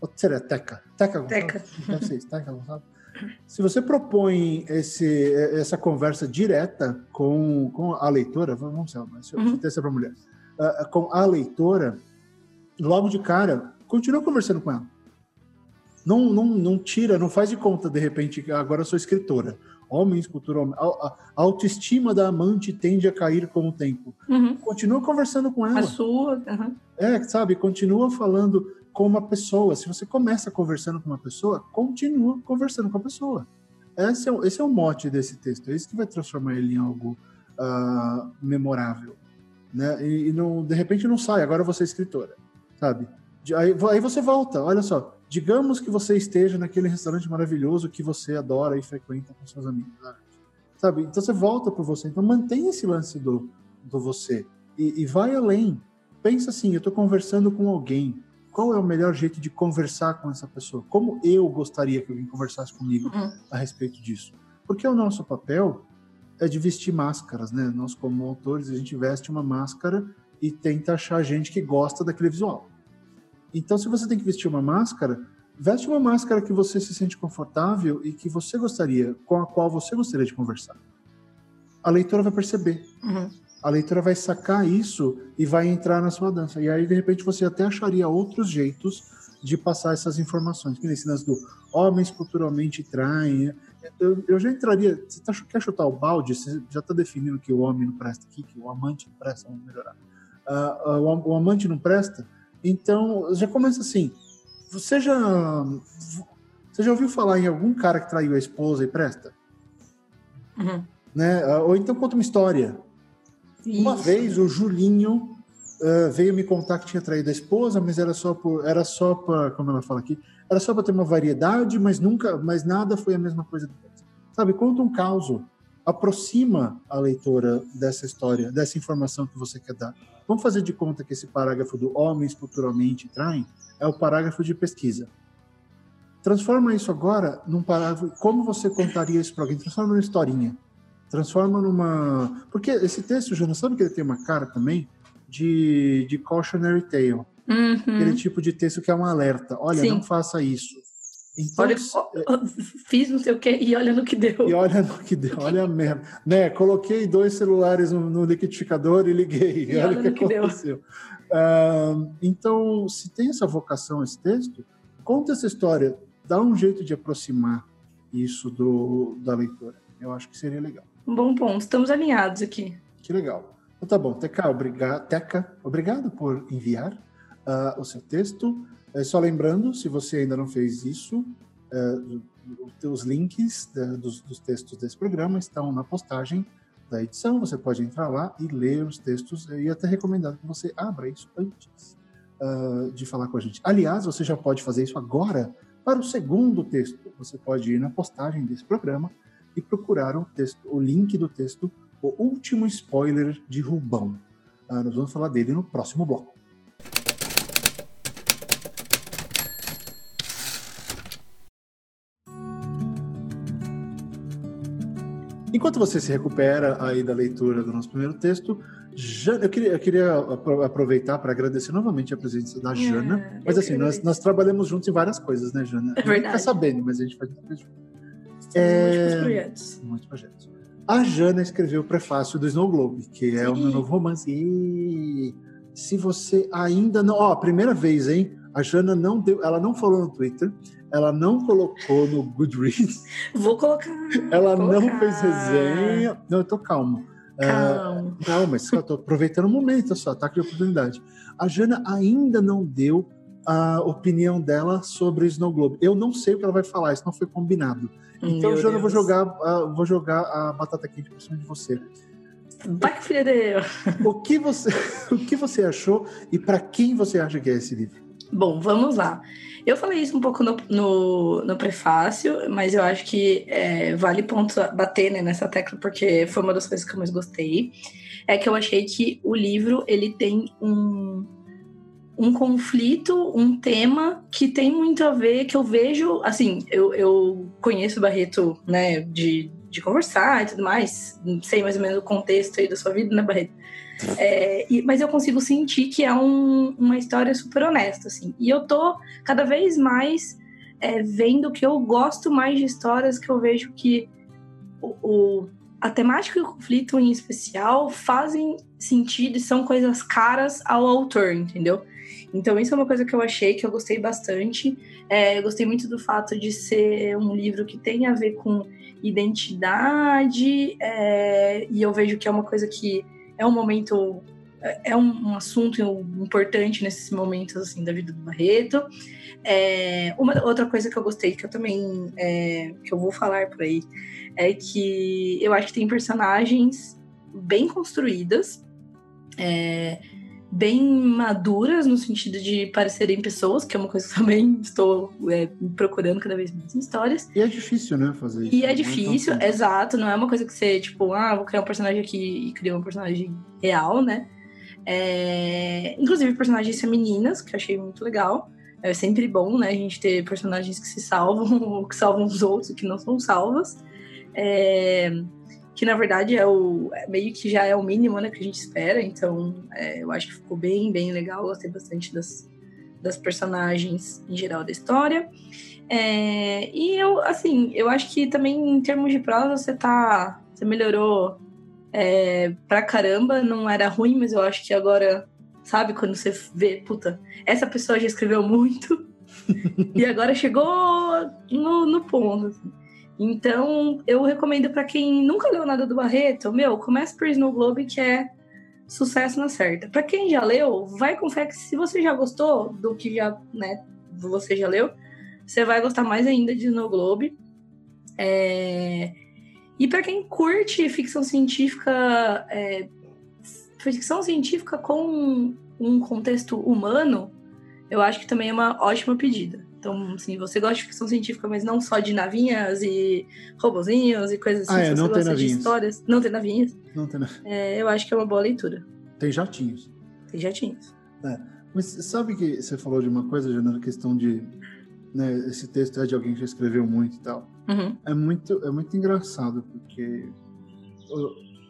ou seria Teca? Teca Teca. Deve ser isso, Teca Gonçalves. Se você propõe esse, essa conversa direta com, com a leitora, vamos ser, mas eu uhum. essa para mulher, uh, com a leitora, logo de cara, continua conversando com ela. Não, não, não tira, não faz de conta, de repente, que agora eu sou escritora. Homens, cultura, a, a, autoestima da amante tende a cair com o tempo. Uhum. Continua conversando com ela. A sua. Uhum. É, sabe? Continua falando com uma pessoa. Se você começa conversando com uma pessoa, continua conversando com a pessoa. Esse é, esse é o mote desse texto. É isso que vai transformar ele em algo uh, memorável. Né? E, e não, de repente não sai, agora você é escritora, sabe? Aí, aí você volta, olha só. Digamos que você esteja naquele restaurante maravilhoso que você adora e frequenta com seus amigos. Sabe? Então você volta para você. Então mantenha esse lance do, do você. E, e vai além. Pensa assim, eu estou conversando com alguém qual é o melhor jeito de conversar com essa pessoa? Como eu gostaria que alguém conversasse comigo uhum. a respeito disso? Porque o nosso papel é de vestir máscaras, né? Nós, como autores, a gente veste uma máscara e tenta achar gente que gosta daquele visual. Então, se você tem que vestir uma máscara, veste uma máscara que você se sente confortável e que você gostaria, com a qual você gostaria de conversar. A leitora vai perceber. Uhum a leitora vai sacar isso e vai entrar na sua dança. E aí, de repente, você até acharia outros jeitos de passar essas informações. Que nem esse do homens culturalmente traem. Eu, eu já entraria. Você tá, quer chutar o balde? Você já está definindo que o homem não presta aqui, que o amante não presta, vamos melhorar. Uh, uh, o, o, amante não presta? Então, já começa assim. Seja. Você já ouviu falar em algum cara que traiu a esposa e presta? Uhum. Né? Ou então conta uma história. Isso. Uma vez o Julinho uh, veio me contar que tinha traído a esposa, mas era só por, era só para, como ela fala aqui, era só para ter uma variedade, mas nunca, mas nada foi a mesma coisa depois. Sabe? Conta um caos, aproxima a leitora dessa história, dessa informação que você quer dar. Vamos fazer de conta que esse parágrafo do homens culturalmente traem é o parágrafo de pesquisa. Transforma isso agora num parágrafo. Como você contaria isso para alguém? Transforma numa historinha. Transforma numa. Porque esse texto, já não sabe que ele tem uma cara também de, de cautionary tale. Uhum. Aquele tipo de texto que é um alerta. Olha, Sim. não faça isso. Então, olha, fiz não sei o que e olha no que deu. E olha no que deu, olha a merda. Né, coloquei dois celulares no, no liquidificador e liguei. E olha, olha o que, que aconteceu. Uh, então, se tem essa vocação, esse texto, conta essa história, dá um jeito de aproximar isso do, da leitora. Eu acho que seria legal. Um bom ponto, estamos alinhados aqui. Que legal. Então tá bom, Teca, obrigado, Teca, obrigado por enviar uh, o seu texto. É, só lembrando, se você ainda não fez isso, uh, os links da, dos, dos, textos desse programa estão na postagem da edição. Você pode entrar lá e ler os textos. E até recomendado que você abra isso antes uh, de falar com a gente. Aliás, você já pode fazer isso agora para o segundo texto. Você pode ir na postagem desse programa e procurar o, texto, o link do texto, o último spoiler de Rubão. Uh, nós vamos falar dele no próximo bloco. Enquanto você se recupera aí da leitura do nosso primeiro texto, Jana, eu queria, eu queria aproveitar para agradecer novamente a presença da Jana. É, mas assim, nós, nós, trabalhamos juntos em várias coisas, né, Jana? É verdade. Fica sabendo, mas a gente faz coisas É... Muitos projetos. Muitos projetos. A Jana escreveu o prefácio do Snow Globe, que é Sim. o meu novo romance. E se você ainda não. Ó, primeira vez, hein? A Jana não deu. Ela não falou no Twitter, ela não colocou no Goodreads. [LAUGHS] Vou colocar. Ela vou não colocar. fez resenha. Não, eu tô calmo. Calma. Não, mas eu tô aproveitando o momento só, tá? Que oportunidade. A Jana ainda não deu a opinião dela sobre Snow Globe. Eu não sei o que ela vai falar, isso não foi combinado. Então, Meu Jana, eu vou jogar, uh, vou jogar a batata quente por cima de você. Vai que filha de o que você [LAUGHS] O que você achou e para quem você acha que é esse livro? Bom, vamos lá. Eu falei isso um pouco no, no, no prefácio, mas eu acho que é, vale ponto bater né, nessa tecla, porque foi uma das coisas que eu mais gostei. É que eu achei que o livro ele tem um, um conflito, um tema que tem muito a ver, que eu vejo, assim, eu, eu conheço o Barreto, né, de, de conversar e tudo mais, sei mais ou menos o contexto aí da sua vida, né, Barreto? É, e, mas eu consigo sentir que é um, uma história super honesta, assim. E eu tô cada vez mais é, vendo que eu gosto mais de histórias que eu vejo que o, o, a temática e o conflito em especial fazem sentido e são coisas caras ao autor, entendeu? Então, isso é uma coisa que eu achei que eu gostei bastante. É, eu gostei muito do fato de ser um livro que tem a ver com identidade, é, e eu vejo que é uma coisa que é um momento é, é um, assunto importante nesses momentos assim da vida do Barreto. É, uma outra coisa que eu gostei que eu também é, que eu vou falar por aí é que eu acho que tem personagens bem construídas, é, bem maduras no sentido de parecerem pessoas, que é uma coisa que também estou é, procurando cada vez mais em histórias. E é difícil, né, fazer isso. E é difícil, é exato, não é uma coisa que você, tipo, ah, vou criar um personagem aqui e criar um personagem real, né? É... Inclusive personagens femininas, que eu achei muito legal. É sempre bom, né, a gente ter personagens que se salvam, [LAUGHS] ou que salvam os outros, que não são salvas. É que na verdade é o é meio que já é o mínimo né, que a gente espera. Então, é, eu acho que ficou bem, bem legal. Gostei bastante das, das personagens em geral da história. É, e eu, assim, eu acho que também em termos de prosa você tá. Você melhorou é, pra caramba. Não era ruim, mas eu acho que agora, sabe, quando você vê, puta, essa pessoa já escreveu muito. [LAUGHS] e agora chegou no, no ponto. Assim. Então, eu recomendo para quem nunca leu nada do Barreto, meu, comece por Snow Globe, que é sucesso na certa. Para quem já leu, vai com fé que se você já gostou do que já, né, você já leu, você vai gostar mais ainda de Snow Globe. É... E para quem curte ficção científica, é... ficção científica com um contexto humano, eu acho que também é uma ótima pedida. Então, assim, você gosta de ficção científica, mas não só de navinhas e robozinhos e coisas assim. Ah, é, você não tem gosta navinhas. de histórias. Não tem navinhas. Não tem, nada. É, eu acho que é uma boa leitura. tem jatinhos. Tem jatinhos. Mas sabe que você falou de uma coisa, Jana, na questão de. Né, esse texto é de alguém que já escreveu muito e tal. Uhum. É muito, é muito engraçado, porque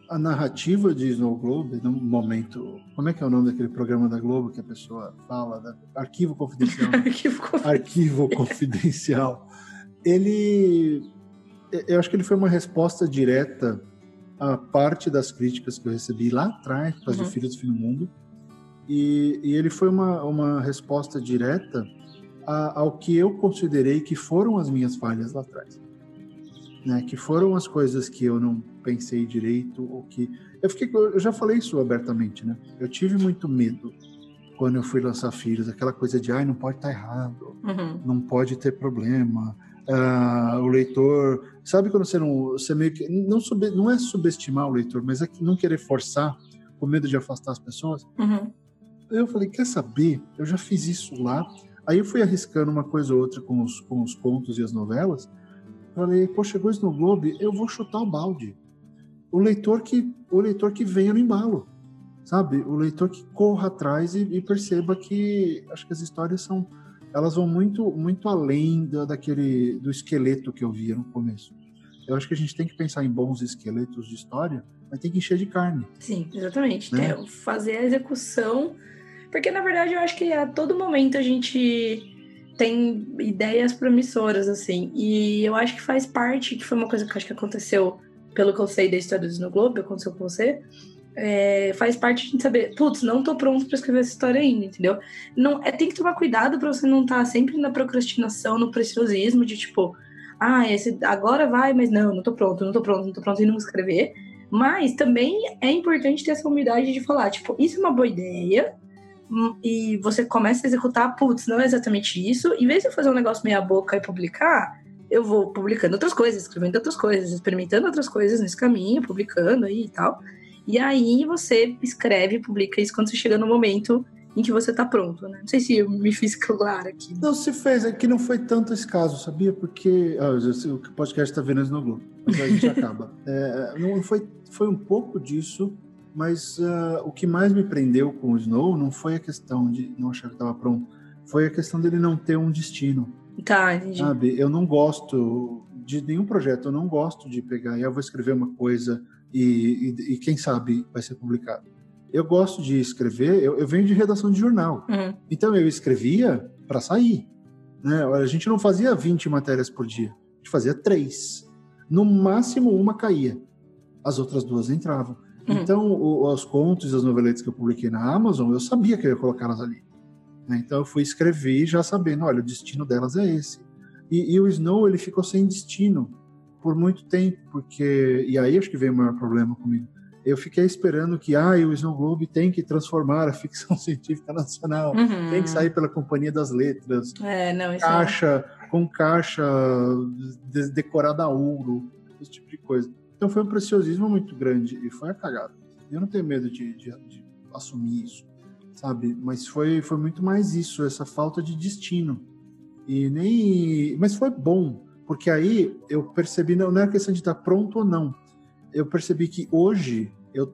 a narrativa de Snow Globe, num momento. Como é que é o nome daquele programa da Globo que a pessoa fala? Da, Arquivo Confidencial. né? [LAUGHS] que ficou... Arquivo Confidencial. Ele. Eu acho que ele foi uma resposta direta a parte das críticas que eu recebi lá atrás, causa Uhum. de Filhos do Fim do Mundo. E, e ele foi uma, uma resposta direta a- ao que eu considerei que foram as minhas falhas lá atrás. Né? Que foram as coisas que eu não pensei direito, ou que. Eu, fiquei, eu já falei isso abertamente, né? Eu tive muito medo quando eu fui lançar Filhos, aquela coisa de, ai, não pode estar errado Uhum. não pode ter problema. Ah, o leitor, sabe quando você não, você meio que não sube, não é subestimar o leitor, mas é não querer forçar, com medo de afastar as pessoas. Uhum. Eu falei, quer saber? Eu já fiz isso lá. Aí eu fui arriscando uma coisa ou outra com os, com os contos e as novelas. Falei, pô, chegou isso no Globo, eu vou chutar o balde. O leitor que, o leitor que venha no embalo, sabe? O leitor que corra atrás e, e perceba que acho que as histórias são, elas vão muito, muito além da, daquele do esqueleto que eu via no começo. Eu acho que a gente tem que pensar em bons esqueletos de história, mas tem que encher de carne. Sim, exatamente. Né? É, fazer a execução. Porque, na verdade, eu acho que a todo momento a gente tem ideias promissoras, assim. E eu acho que faz parte, que foi uma coisa que acho que aconteceu, pelo que eu sei da história do Globe, aconteceu com você. é, faz parte de saber, putz, não tô pronto pra escrever essa história ainda, entendeu? Não, é, tem que tomar cuidado pra você não estar sempre na procrastinação, no preciosismo de tipo, ah, esse, agora vai, mas não, não tô pronto, não tô pronto, não tô pronto e não escrever. Mas também é importante ter essa humildade de falar, tipo, isso é uma boa ideia, hum, e você começa a executar, putz, não é exatamente isso. Em vez de eu fazer um negócio meia boca e publicar, eu vou publicando outras coisas, escrevendo outras coisas, experimentando outras coisas nesse caminho, publicando aí e tal. E aí você escreve publica isso quando você chega no momento em que você tá pronto, né? Não sei se eu me fiz claro aqui. Não se fez, é que não foi tanto esse caso, sabia? Porque ah, o podcast está vendo no Globo, mas a gente [LAUGHS] acaba. É, não foi, foi um pouco disso, mas ah, o que mais me prendeu com o Snow não foi a questão de não achar que estava pronto, foi a questão dele não ter um destino, Tá, entendi. sabe? Eu não gosto de nenhum projeto, eu não gosto de pegar e eu vou escrever uma coisa e, e, e quem sabe vai ser publicado. Eu gosto de escrever, eu, eu venho de redação de jornal. Uhum. Então eu escrevia para sair. Né? A gente não fazia 20 matérias por dia, a gente fazia três. No máximo uma caía, as outras duas entravam. Uhum. Então o- os contos e as noveletas que eu publiquei na Amazon, eu sabia que eu ia colocar elas ali. Né? Então eu fui escrever já sabendo, olha, o destino delas é esse. E, e o Snow ele ficou sem destino por muito tempo, porque e aí acho que veio o maior problema comigo eu fiquei esperando que ah, o Snow Globe tem que transformar a ficção [LAUGHS] científica nacional, Uhum. tem que sair pela Companhia das Letras, É, não, é... caixa com caixa de- decorada a ouro, esse tipo de coisa. Então foi um preciosismo muito grande e foi a cagada. Eu não tenho medo de, de- de assumir isso, sabe? Mas foi, foi muito mais isso, essa falta de destino. E nem, mas foi bom, porque aí eu percebi não, não é questão de estar pronto ou não. Eu percebi que hoje eu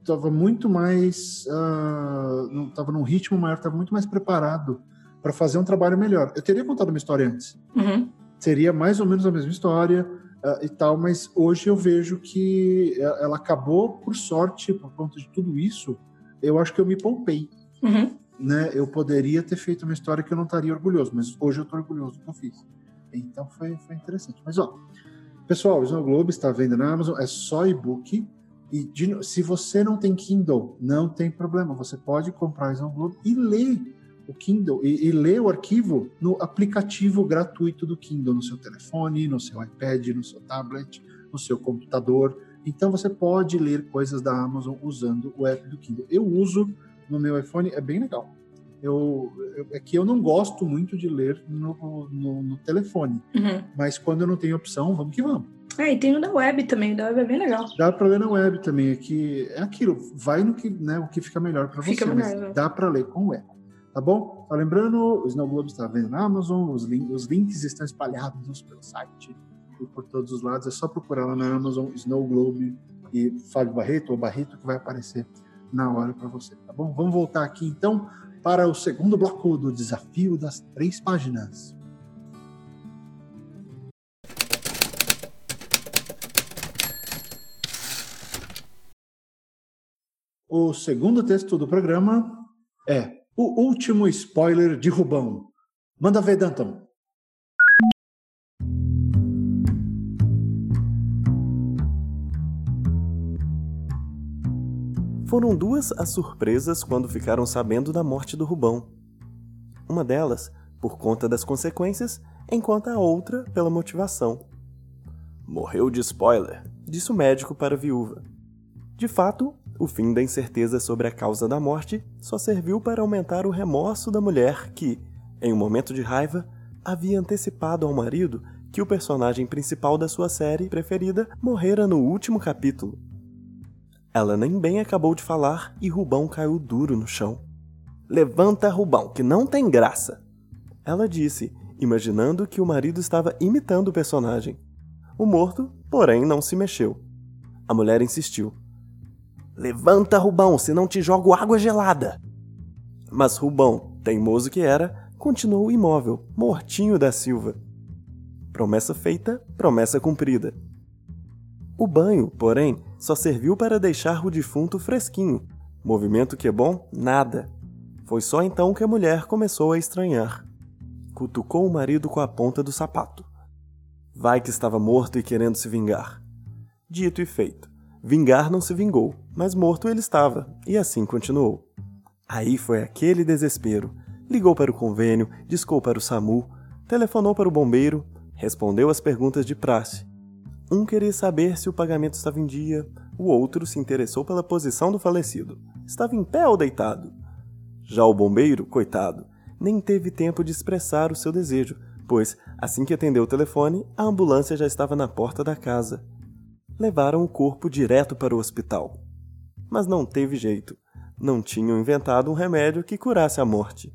estava muito mais, ah, não estava num ritmo maior, estava muito mais preparado para fazer um trabalho melhor. Eu teria contado uma história antes, Uhum. seria mais ou menos a mesma história ah, e tal, mas hoje eu vejo que ela acabou por sorte, por conta de tudo isso. Eu acho que eu me poupei, Uhum. né? Eu poderia ter feito uma história que eu não estaria orgulhoso, mas hoje eu estou orgulhoso do que eu fiz. Então foi, foi interessante. Mas ó, pessoal, o Snow Globe está vendo na Amazon, é só e-book. E de se você não tem Kindle, não tem problema. Você pode comprar o Snow Globe e ler o Kindle e, e ler o arquivo no aplicativo gratuito do Kindle, no seu telefone, no seu iPad, no seu tablet, no seu computador. Então você pode ler coisas da Amazon usando o app do Kindle. Eu uso no meu iPhone, é bem legal. Eu, eu, é que eu não gosto muito de ler no, no, no telefone. Uhum. Mas quando eu não tenho opção, vamos que vamos. É, e tem o da web também, o da web é bem legal. Dá para ler na web também, é que é aquilo, vai no que, né, o que fica melhor para você, melhor, mas dá para ler com web. Tá bom? Tá lembrando, o Snow Globe está vendo na Amazon, os, lin- os links estão espalhados pelo site e por todos os lados. É só procurar lá na Amazon Snow Globe e Fábio Barreto ou Barreto que vai aparecer na hora para você, tá bom? Vamos voltar aqui então para o segundo bloco do desafio das três páginas. O segundo texto do programa é O Último Spoiler de Rubão. Manda ver, Danton. Foram duas as surpresas quando ficaram sabendo da morte do Rubão. Uma delas, por conta das consequências, enquanto a outra pela motivação. Morreu de spoiler, disse o médico para a viúva. De fato, o fim da incerteza sobre a causa da morte só serviu para aumentar o remorso da mulher que, em um momento de raiva, havia antecipado ao marido que o personagem principal da sua série preferida morrera no último capítulo. Ela nem bem acabou de falar e Rubão caiu duro no chão. Levanta, Rubão, que não tem graça! Ela disse, imaginando que o marido estava imitando o personagem. O morto, porém, não se mexeu. A mulher insistiu. Levanta, Rubão, senão te jogo água gelada! Mas Rubão, teimoso que era, continuou imóvel, mortinho da Silva. Promessa feita, promessa cumprida. O banho, porém, só serviu para deixar o defunto fresquinho. Movimento que é bom? Nada. Foi só então que a mulher começou a estranhar. Cutucou o marido com a ponta do sapato. Vai que estava morto e querendo se vingar. Dito e feito. Vingar não se vingou, mas morto ele estava, e assim continuou. Aí foi aquele desespero. Ligou para o convênio, discou para o SAMU, telefonou para o bombeiro, respondeu às perguntas de praxe. Um queria saber se o pagamento estava em dia, o outro se interessou pela posição do falecido. Estava em pé ou deitado? Já o bombeiro, coitado, nem teve tempo de expressar o seu desejo, pois, assim que atendeu o telefone, a ambulância já estava na porta da casa. Levaram o corpo direto para o hospital. Mas não teve jeito. Não tinham inventado um remédio que curasse a morte.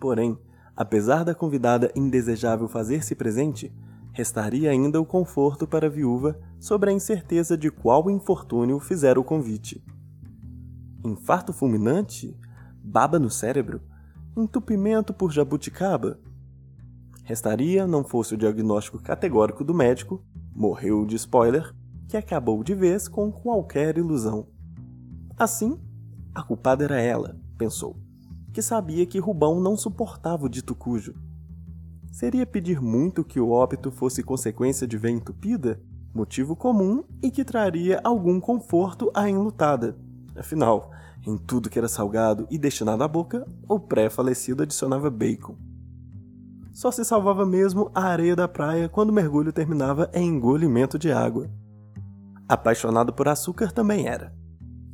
Porém, apesar da convidada indesejável fazer-se presente, restaria ainda o conforto para a viúva sobre a incerteza de qual infortúnio fizera o convite. Infarto fulminante? Baba no cérebro? Entupimento por jabuticaba? Restaria, não fosse o diagnóstico categórico do médico, morreu de spoiler, que acabou de vez com qualquer ilusão. Assim, a culpada era ela, pensou, que sabia que Rubão não suportava o dito cujo. Seria pedir muito que o óbito fosse consequência de veia entupida? Motivo comum e que traria algum conforto à enlutada. Afinal, em tudo que era salgado e destinado à boca, o pré-falecido adicionava bacon. Só se salvava mesmo a areia da praia quando o mergulho terminava em engolimento de água. Apaixonado por açúcar também era.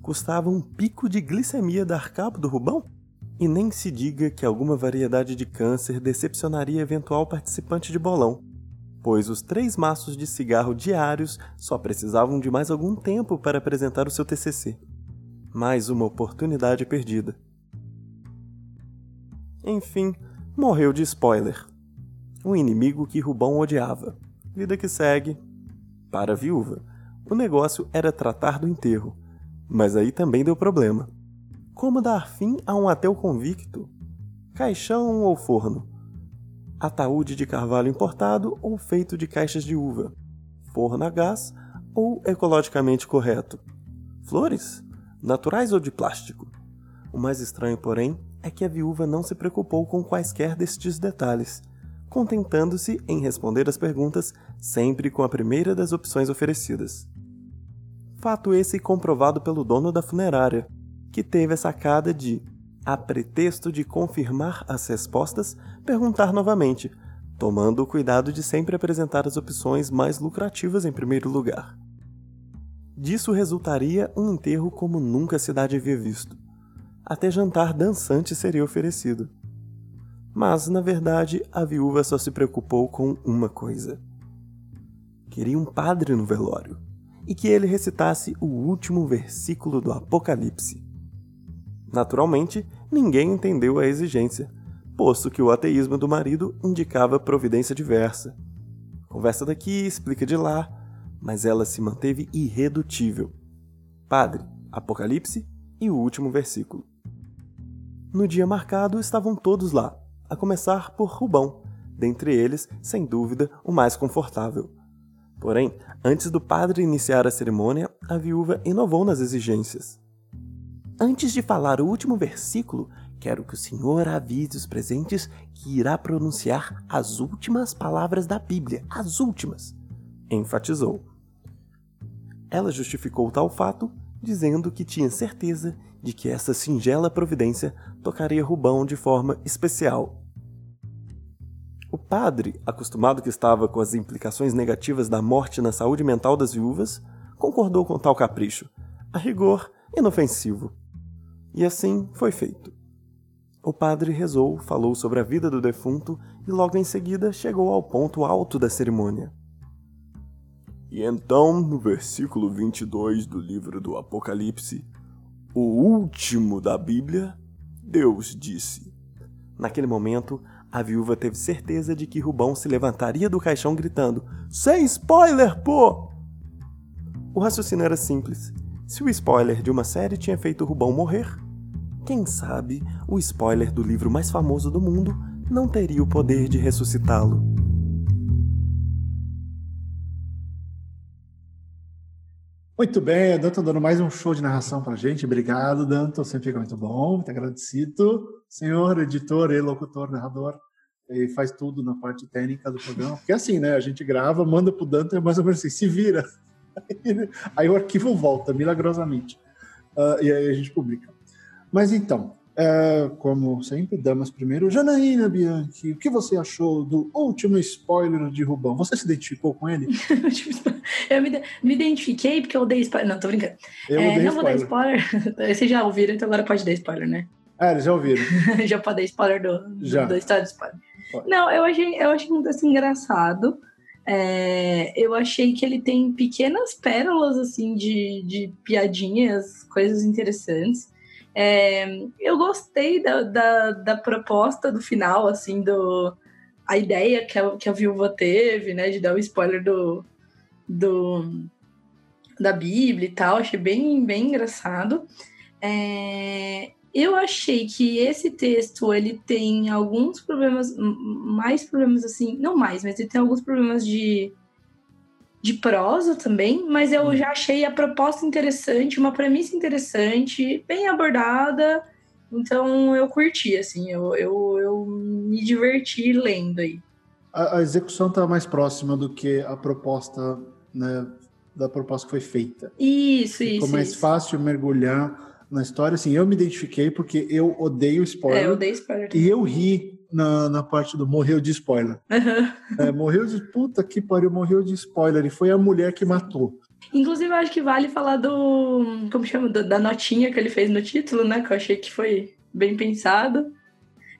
Custava um pico de glicemia dar cabo do Rubão? E nem se diga que alguma variedade de câncer decepcionaria eventual participante de bolão, pois os três maços de cigarro diários só precisavam de mais algum tempo para apresentar o seu TCC. Mais uma oportunidade perdida. Enfim, morreu de spoiler. Um inimigo que Rubão odiava. Vida que segue. Para a viúva, o negócio era tratar do enterro. Mas aí também deu problema. Como dar fim a um ateu convicto? Caixão ou forno? Ataúde de carvalho importado ou feito de caixas de uva? Forno a gás ou ecologicamente correto? Flores? Naturais ou de plástico? O mais estranho, porém, é que a viúva não se preocupou com quaisquer destes detalhes, contentando-se em responder as perguntas sempre com a primeira das opções oferecidas. Fato esse comprovado pelo dono da funerária, que teve a sacada de, a pretexto de confirmar as respostas, perguntar novamente, tomando o cuidado de sempre apresentar as opções mais lucrativas em primeiro lugar. Disso resultaria um enterro como nunca a cidade havia visto. até jantar dançante seria oferecido. Mas, na verdade, a viúva só se preocupou com uma coisa. Queria um padre no velório e que ele recitasse o último versículo do Apocalipse. Naturalmente, ninguém entendeu a exigência, posto que o ateísmo do marido indicava providência diversa. Conversa daqui, explica de lá, mas ela se manteve irredutível. Padre, Apocalipse e o último versículo. No dia marcado estavam todos lá, a começar por Rubão, dentre eles, sem dúvida, o mais confortável. Porém, antes do padre iniciar a cerimônia, a viúva inovou nas exigências. Antes de falar o último versículo, quero que o senhor avise os presentes que irá pronunciar as últimas palavras da Bíblia, as últimas, enfatizou. Ela justificou tal fato dizendo que tinha certeza de que essa singela providência tocaria Rubão de forma especial. O padre, acostumado que estava com as implicações negativas da morte na saúde mental das viúvas, concordou com tal capricho, a rigor inofensivo. E assim foi feito. O padre rezou, falou sobre a vida do defunto e logo em seguida chegou ao ponto alto da cerimônia. E então, no versículo 22 do livro do Apocalipse, o último da Bíblia, Deus disse. Naquele momento, a viúva teve certeza de que Rubão se levantaria do caixão gritando: Sem spoiler, pô! O raciocínio era simples. Se o spoiler de uma série tinha feito Rubão morrer, quem sabe o spoiler do livro mais famoso do mundo não teria o poder de ressuscitá-lo. Muito bem, Danton dando mais um show de narração para gente. Obrigado, Danton. Sempre fica muito bom, muito agradecido. Senhor editor e locutor, narrador, faz tudo na parte técnica do programa. Porque assim, né? A gente grava, manda pro Danton, é mais ou menos assim, se vira. [LAUGHS] Aí o arquivo volta, milagrosamente. Uh, e aí a gente publica. Mas então, é, como sempre, damas primeiro. Janaína Bianchi, o que você achou do último spoiler de Rubão? Você se identificou com ele? [LAUGHS] eu me, me, identifiquei porque eu dei spoiler. Não, tô brincando. Eu é, não spoiler. vou dar spoiler. [LAUGHS] Vocês já ouviram, então agora pode dar spoiler, né? Ah, eles já ouviram. já pode dar spoiler do, já. do história de spoiler. Pode. Não, eu achei, eu achei muito assim, engraçado. É, eu achei que ele tem pequenas pérolas assim de, de piadinhas, coisas interessantes. É, eu gostei da, da, da, proposta do final, assim, do a ideia que a, que a viúva teve, né, de dar o spoiler do, do da Bíblia e tal, achei bem, bem engraçado. É, eu achei que esse texto ele tem alguns problemas, mais problemas assim, não mais, mas ele tem alguns problemas de de prosa também, mas eu hum. já achei a proposta interessante, uma premissa interessante, bem abordada. Então eu curti, assim, eu, eu, eu me diverti lendo aí. A, a execução está mais próxima do que a proposta, né, da proposta que foi feita. Isso, Ficou isso. Ficou mais isso. fácil mergulhar na história. Assim, eu me identifiquei porque eu odeio spoiler. É, eu odeio spoiler. E eu ri na, na parte do morreu de spoiler. Uhum. É, morreu de puta que pariu, morreu de spoiler. E foi a mulher que matou. Inclusive, eu acho que vale falar do. Como chama? Da notinha que ele fez no título, né? Que eu achei que foi bem pensado.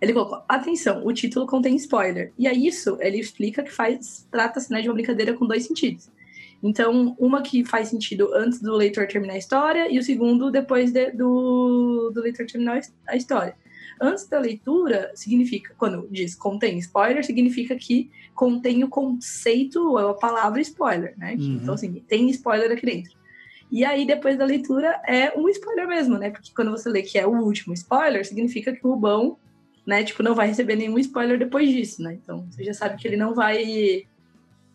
Ele colocou: atenção, o título contém spoiler. E é isso, ele explica que faz. Trata-se né, de uma brincadeira com dois sentidos. Então, uma que faz sentido antes do leitor terminar a história, e o segundo depois de, do, do leitor terminar a história antes da leitura, significa, quando diz contém spoiler, significa que contém o conceito, a palavra spoiler, né? Uhum. Então, assim, tem spoiler aqui dentro. E aí, depois da leitura, é um spoiler mesmo, né? Porque quando você lê que é o último spoiler, significa que o Rubão, né, tipo, não vai receber nenhum spoiler depois disso, né? Então, você já sabe que ele não vai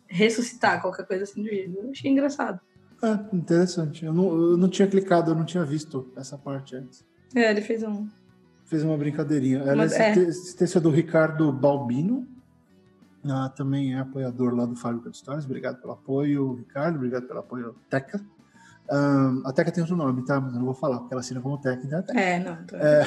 ressuscitar qualquer coisa assim do jeito. Eu achei engraçado. É, interessante. Eu não, eu não tinha clicado, eu não tinha visto essa parte antes. É, ele fez um, fez uma brincadeirinha. Mas, esse, é. texto é do Ricardo Balbino, ah, também é apoiador lá do Fábrica de Histórias. Obrigado pelo apoio, Ricardo. Obrigado pelo apoio, Teca. Um, a Teca tem outro nome, tá? Mas eu não vou falar, porque ela assina como Teca, então é Teca. É, não. Tô... É...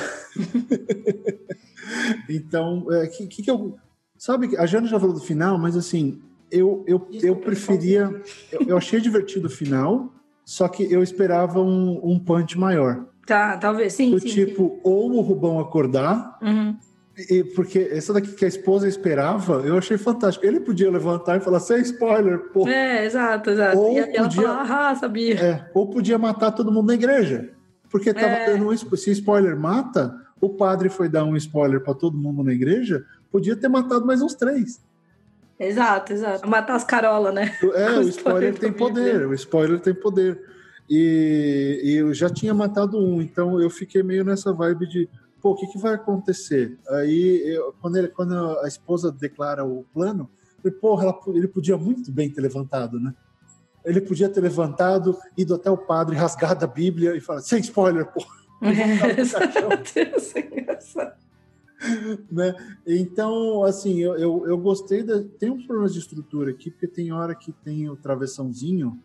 [LAUGHS] então, o é, que, que, que, eu... Sabe, a Jana já falou do final, mas assim, eu, eu, eu preferia... Eu, eu achei divertido o final, só que eu esperava um, um punch maior. Tá, talvez, sim. Do sim, tipo, sim. ou o Rubão acordar, Uhum. e, porque essa daqui que a esposa esperava, eu achei fantástico. Ele podia levantar e falar, sem spoiler, pô. É, exato, exato. Ou e ela podia- fala, ah, sabia. É, ou podia matar todo mundo na igreja. Porque tava É. dando um se spoiler mata, o padre foi dar um spoiler para todo mundo na igreja, podia ter matado mais uns três. Exato, exato. Matar as carolas, né? É, [LAUGHS] o spoiler spoiler tem poder, o spoiler tem poder. E, e eu já tinha matado um, então eu fiquei meio nessa vibe de, pô, o que, que vai acontecer? Aí, eu- quando, ele, quando a esposa declara o plano, eu falei, porra, ela- ele podia muito bem ter levantado, né? Ele podia ter levantado, ido até o padre, rasgado a Bíblia e falar, sem spoiler, porra. [LAUGHS] É, exato. Isso é engraçado. [LAUGHS] né? Então, assim, eu, eu, eu gostei da. Tem uns problemas de estrutura aqui, porque tem hora que tem o travessãozinho,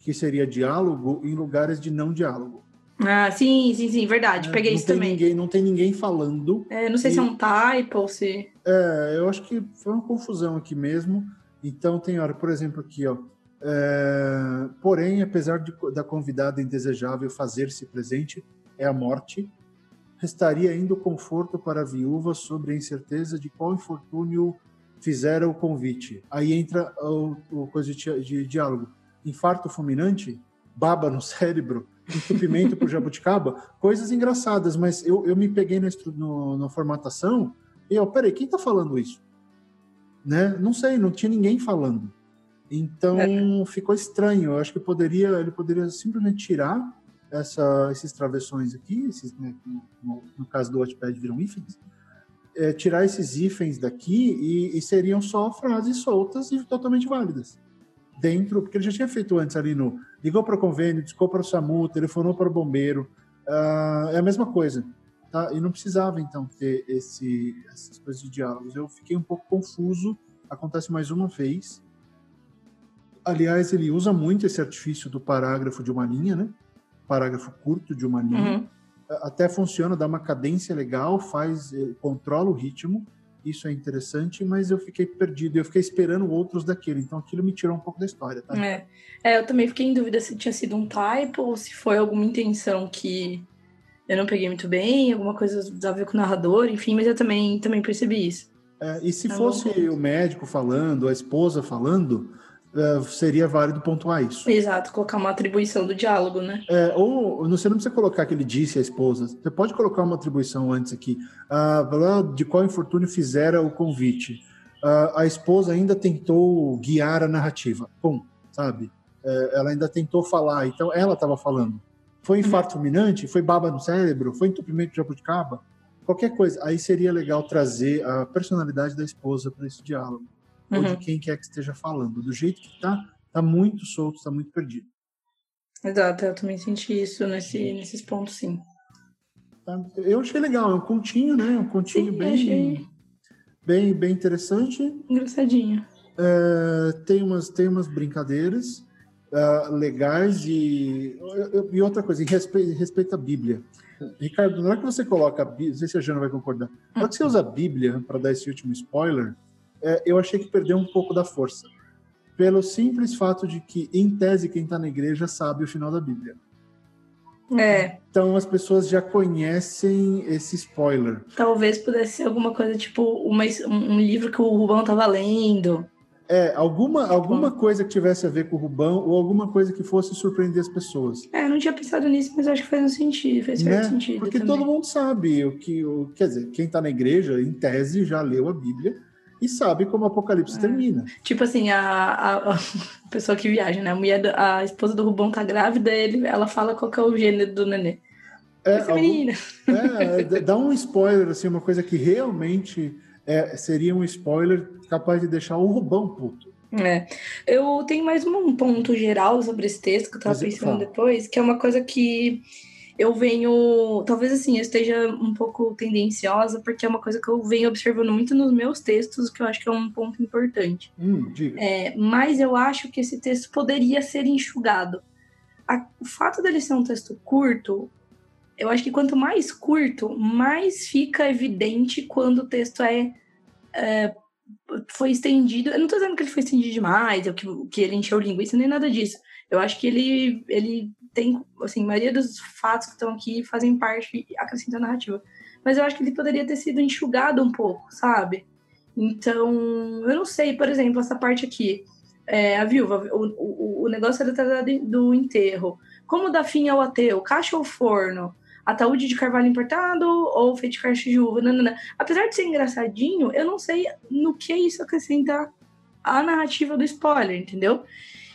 que seria diálogo, em lugares de não diálogo. Ah, sim, sim, sim, verdade. né? Peguei isso também. Ninguém, não tem ninguém falando. É, não sei se é um type ou se. É, eu acho que foi uma confusão aqui mesmo. Então, tem hora, por exemplo, aqui, ó. é, porém, apesar de- da convidada indesejável fazer-se presente, é a morte. Restaria ainda o conforto para a viúva sobre a incerteza de qual infortúnio fizera o convite. Aí entra o, o coisa de, de diálogo. Infarto fulminante, baba no [LAUGHS] cérebro, entupimento por jabuticaba, coisas engraçadas, mas eu, eu me peguei na, no- na formatação e eu, peraí, quem tá falando isso? Né? Não sei, não tinha ninguém falando. Então ficou estranho. Eu acho que poderia, ele poderia simplesmente tirar essa, esses travessões aqui, esses, né, no, no caso do Watchpad viram hífens, é, tirar esses hífens daqui e, e seriam só frases soltas e totalmente válidas. Dentro, porque ele já tinha feito antes ali no ligou para o convênio, discou para o SAMU, telefonou para o bombeiro, ah, é a mesma coisa. Tá? E não precisava, então, ter esse, essas coisas de diálogos. Eu fiquei um pouco confuso. Acontece mais uma vez. Aliás, ele usa muito esse artifício do parágrafo de uma linha, né? Parágrafo curto de uma linha. Uhum. Até funciona, dá uma cadência legal, faz, eh, controla o ritmo. Isso é interessante, mas eu fiquei perdido. Eu fiquei esperando outros daquele. Então aquilo me tirou um pouco da história, tá? É. É, eu também fiquei em dúvida se tinha sido um type ou se foi alguma intenção que eu não peguei muito bem, alguma coisa a ver com o narrador, enfim, mas eu também, também percebi isso. É, e se É fosse o médico falando, a esposa falando, eh, seria válido pontuar isso. Exato, colocar uma atribuição do diálogo, né? É, ou você não precisa colocar que ele disse à esposa. Você pode colocar uma atribuição antes aqui. Ah, de qual infortúnio fizera o convite. Ah, a esposa ainda tentou guiar a narrativa. Pum, sabe? É, ela ainda tentou falar. Então ela estava falando. Foi infarto fulminante? Foi baba no cérebro? Foi entupimento de jabuticaba? Qualquer coisa. Aí seria legal trazer a personalidade da esposa para esse diálogo. Ou de Uhum. quem quer que esteja falando. Do jeito que tá, tá muito solto, tá muito perdido. Exato, eu também senti isso nesse, nesses pontos, sim. Tá? Eu achei legal, é um continho, né? Um continho Sim, bem, achei. bem, bem interessante. Engraçadinho. É, tem, umas, tem umas brincadeiras ah, legais e, e outra coisa, em respeito, respeito à Bíblia. Ricardo, na hora que você coloca a Bíblia, não sei se a Jana vai concordar, na hora que você usa a Bíblia para dar esse último spoiler, é, eu achei que perdeu um pouco da força. Pelo simples fato de que, em tese, quem está na igreja sabe o final da Bíblia. É, Então as pessoas já conhecem esse spoiler. talvez pudesse ser alguma coisa tipo uma, um livro que o Rubão tava lendo. É, alguma, alguma coisa que tivesse a ver com o Rubão ou alguma coisa que fosse surpreender as pessoas. É, não tinha pensado nisso, mas acho que faz um sentido, faz certo Né? sentido. Porque também. todo mundo sabe o que. O, quer dizer, quem está na igreja, em tese, já leu a Bíblia e sabe como o Apocalipse É. termina. Tipo assim, a, a, a [LAUGHS] pessoa que viaja, né? A mulher, do- a esposa do Rubão tá grávida, ele, ela fala qual é o gênero do nenê. É, algum- feminina. é, dá um spoiler, assim, uma coisa que realmente é, seria um spoiler capaz de deixar o Rubão puto. É. Eu tenho mais um ponto geral sobre esse texto que eu tava Mas, pensando fala. depois, que é uma coisa que eu venho. Talvez assim, eu esteja um pouco tendenciosa, porque é uma coisa que eu venho observando muito nos meus textos, que eu acho que é um ponto importante. Hum. É, mas eu acho que esse texto poderia ser enxugado. A- o fato dele ser um texto curto, eu acho que quanto mais curto, mais fica evidente quando o texto é, é, foi estendido. Eu não tô dizendo que ele foi estendido demais, ou que, que ele encheu linguiça, nem nada disso. Eu acho que ele, ele tem, assim, a maioria dos fatos que estão aqui fazem parte, acrescenta a narrativa. Mas eu acho que ele poderia ter sido enxugado um pouco, sabe? Então, eu não sei, por exemplo, essa parte aqui, é, a viúva, o, o, o negócio era tratado do enterro. Como dar fim ao ateu? Caixa ou forno? ataúde de carvalho importado ou feito de caixa de uva. Nanana. Apesar de ser engraçadinho, eu não sei no que isso acrescenta a narrativa do spoiler, entendeu?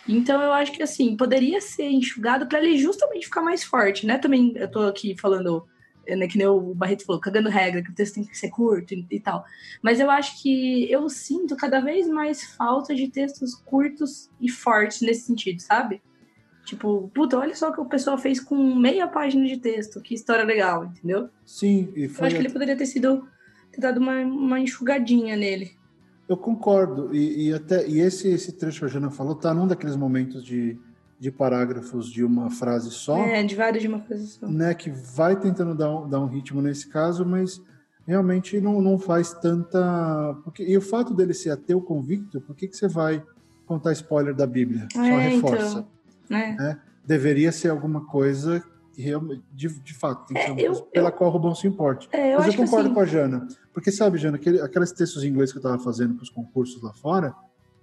Então eu acho que assim, poderia ser enxugado para ele justamente ficar mais forte, né? Também eu tô aqui falando, né, que nem o Barreto falou, cagando regra, que o texto tem que ser curto e, e tal. Mas eu acho que eu sinto cada vez mais falta de textos curtos e fortes nesse sentido, sabe? Tipo, puta, olha só o que o pessoal fez com meia página de texto. Que história legal, entendeu? Sim, e foi. Eu acho que ele poderia ter sido. ter dado uma, uma enxugadinha nele. Eu concordo. E, e até e esse, esse trecho que a Jana falou tá num daqueles momentos de, de parágrafos de uma frase só. É, de vários de uma frase só. Né, que vai tentando dar um, dar um ritmo nesse caso, mas realmente não, não faz tanta. Porque, e o fato dele ser ateu convicto, por que, que você vai contar spoiler da Bíblia? Só é, reforça. Então né? né? Deveria ser alguma coisa de, de fato, tem que é, ser uma eu, pela eu, qual o bom se importe. É, eu Mas eu concordo assim... com a Jana. Porque, sabe, Jana, aquele, aqueles textos em inglês que eu estava fazendo para os concursos lá fora,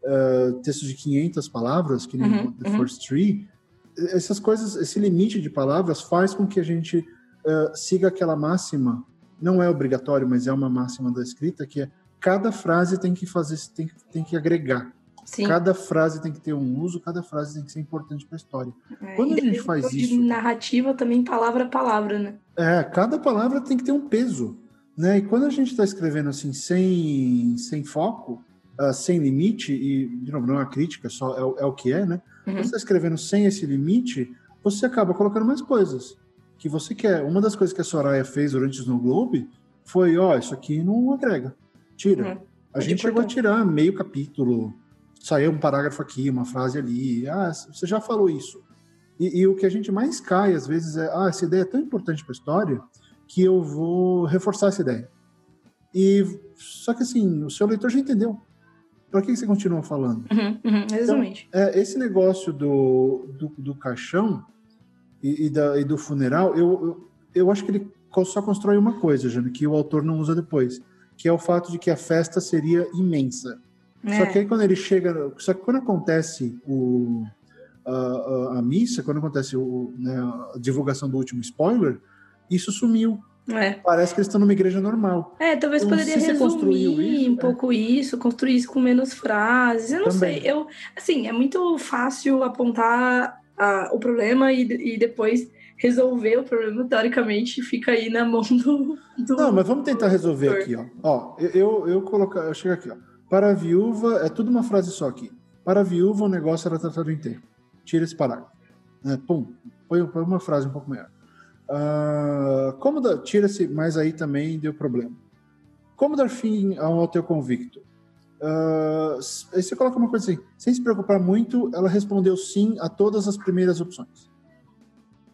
uh, textos de 500 palavras, que nem uhum, The uhum. First Three, essas coisas, esse limite de palavras faz com que a gente uh, siga aquela máxima, não é obrigatório, mas é uma máxima da escrita, que é cada frase tem que fazer, tem, tem que agregar. Sim. Cada frase tem que ter um uso, cada frase tem que ser importante para a história. É, Quando a gente faz isso. narrativa também, palavra a palavra, né? É, cada palavra tem que ter um peso. Né? E quando a gente está escrevendo assim, sem, sem foco, uh, sem limite, e, de novo, não é uma crítica, só é, é o que é, né? Uhum. Você está escrevendo sem esse limite, você acaba colocando mais coisas que você quer. Uma das coisas que a Soraya fez durante o Snow Globe foi: ó, oh, isso aqui não agrega, tira. Uhum. A gente chegou a tirar meio capítulo, saiu um parágrafo aqui, uma frase ali. Ah, você já falou isso. E, e, o que a gente mais cai, às vezes, é: ah, essa ideia é tão importante para a história que eu vou reforçar essa ideia. E só que assim, o seu leitor já entendeu. Para que você continua falando? Uhum, uhum, exatamente. Então, é, esse negócio do, do, do caixão e, e, da, e, do funeral, eu, eu, eu acho que ele só constrói uma coisa, Jana, que o autor não usa depois, que é o fato de que a festa seria imensa. É. Só que aí quando ele chega. Só que quando acontece o, a, a, a missa, quando acontece o, né, a divulgação do último spoiler, isso sumiu. É. Parece que eles estão numa igreja normal. É, talvez então, poderia resumir isso, um é. pouco isso, construir isso com menos frases. Eu não Também. sei. Eu, assim, é muito fácil apontar a, o problema e, e depois resolver o problema, teoricamente, fica aí na mão do. do não, mas vamos tentar resolver aqui, ó. Ó, eu, eu, eu, colocar, eu chego aqui, ó. Para a viúva, é tudo uma frase só aqui. Para a viúva, o negócio era tratado inteiro. Tira esse parágrafo. É, pum, põe, uma frase um pouco maior. Uh, como tira-se, mas aí também deu problema. Como dar fim ao teu convicto? Uh, aí você coloca uma coisa assim, sem se preocupar muito, ela respondeu sim a todas as primeiras opções.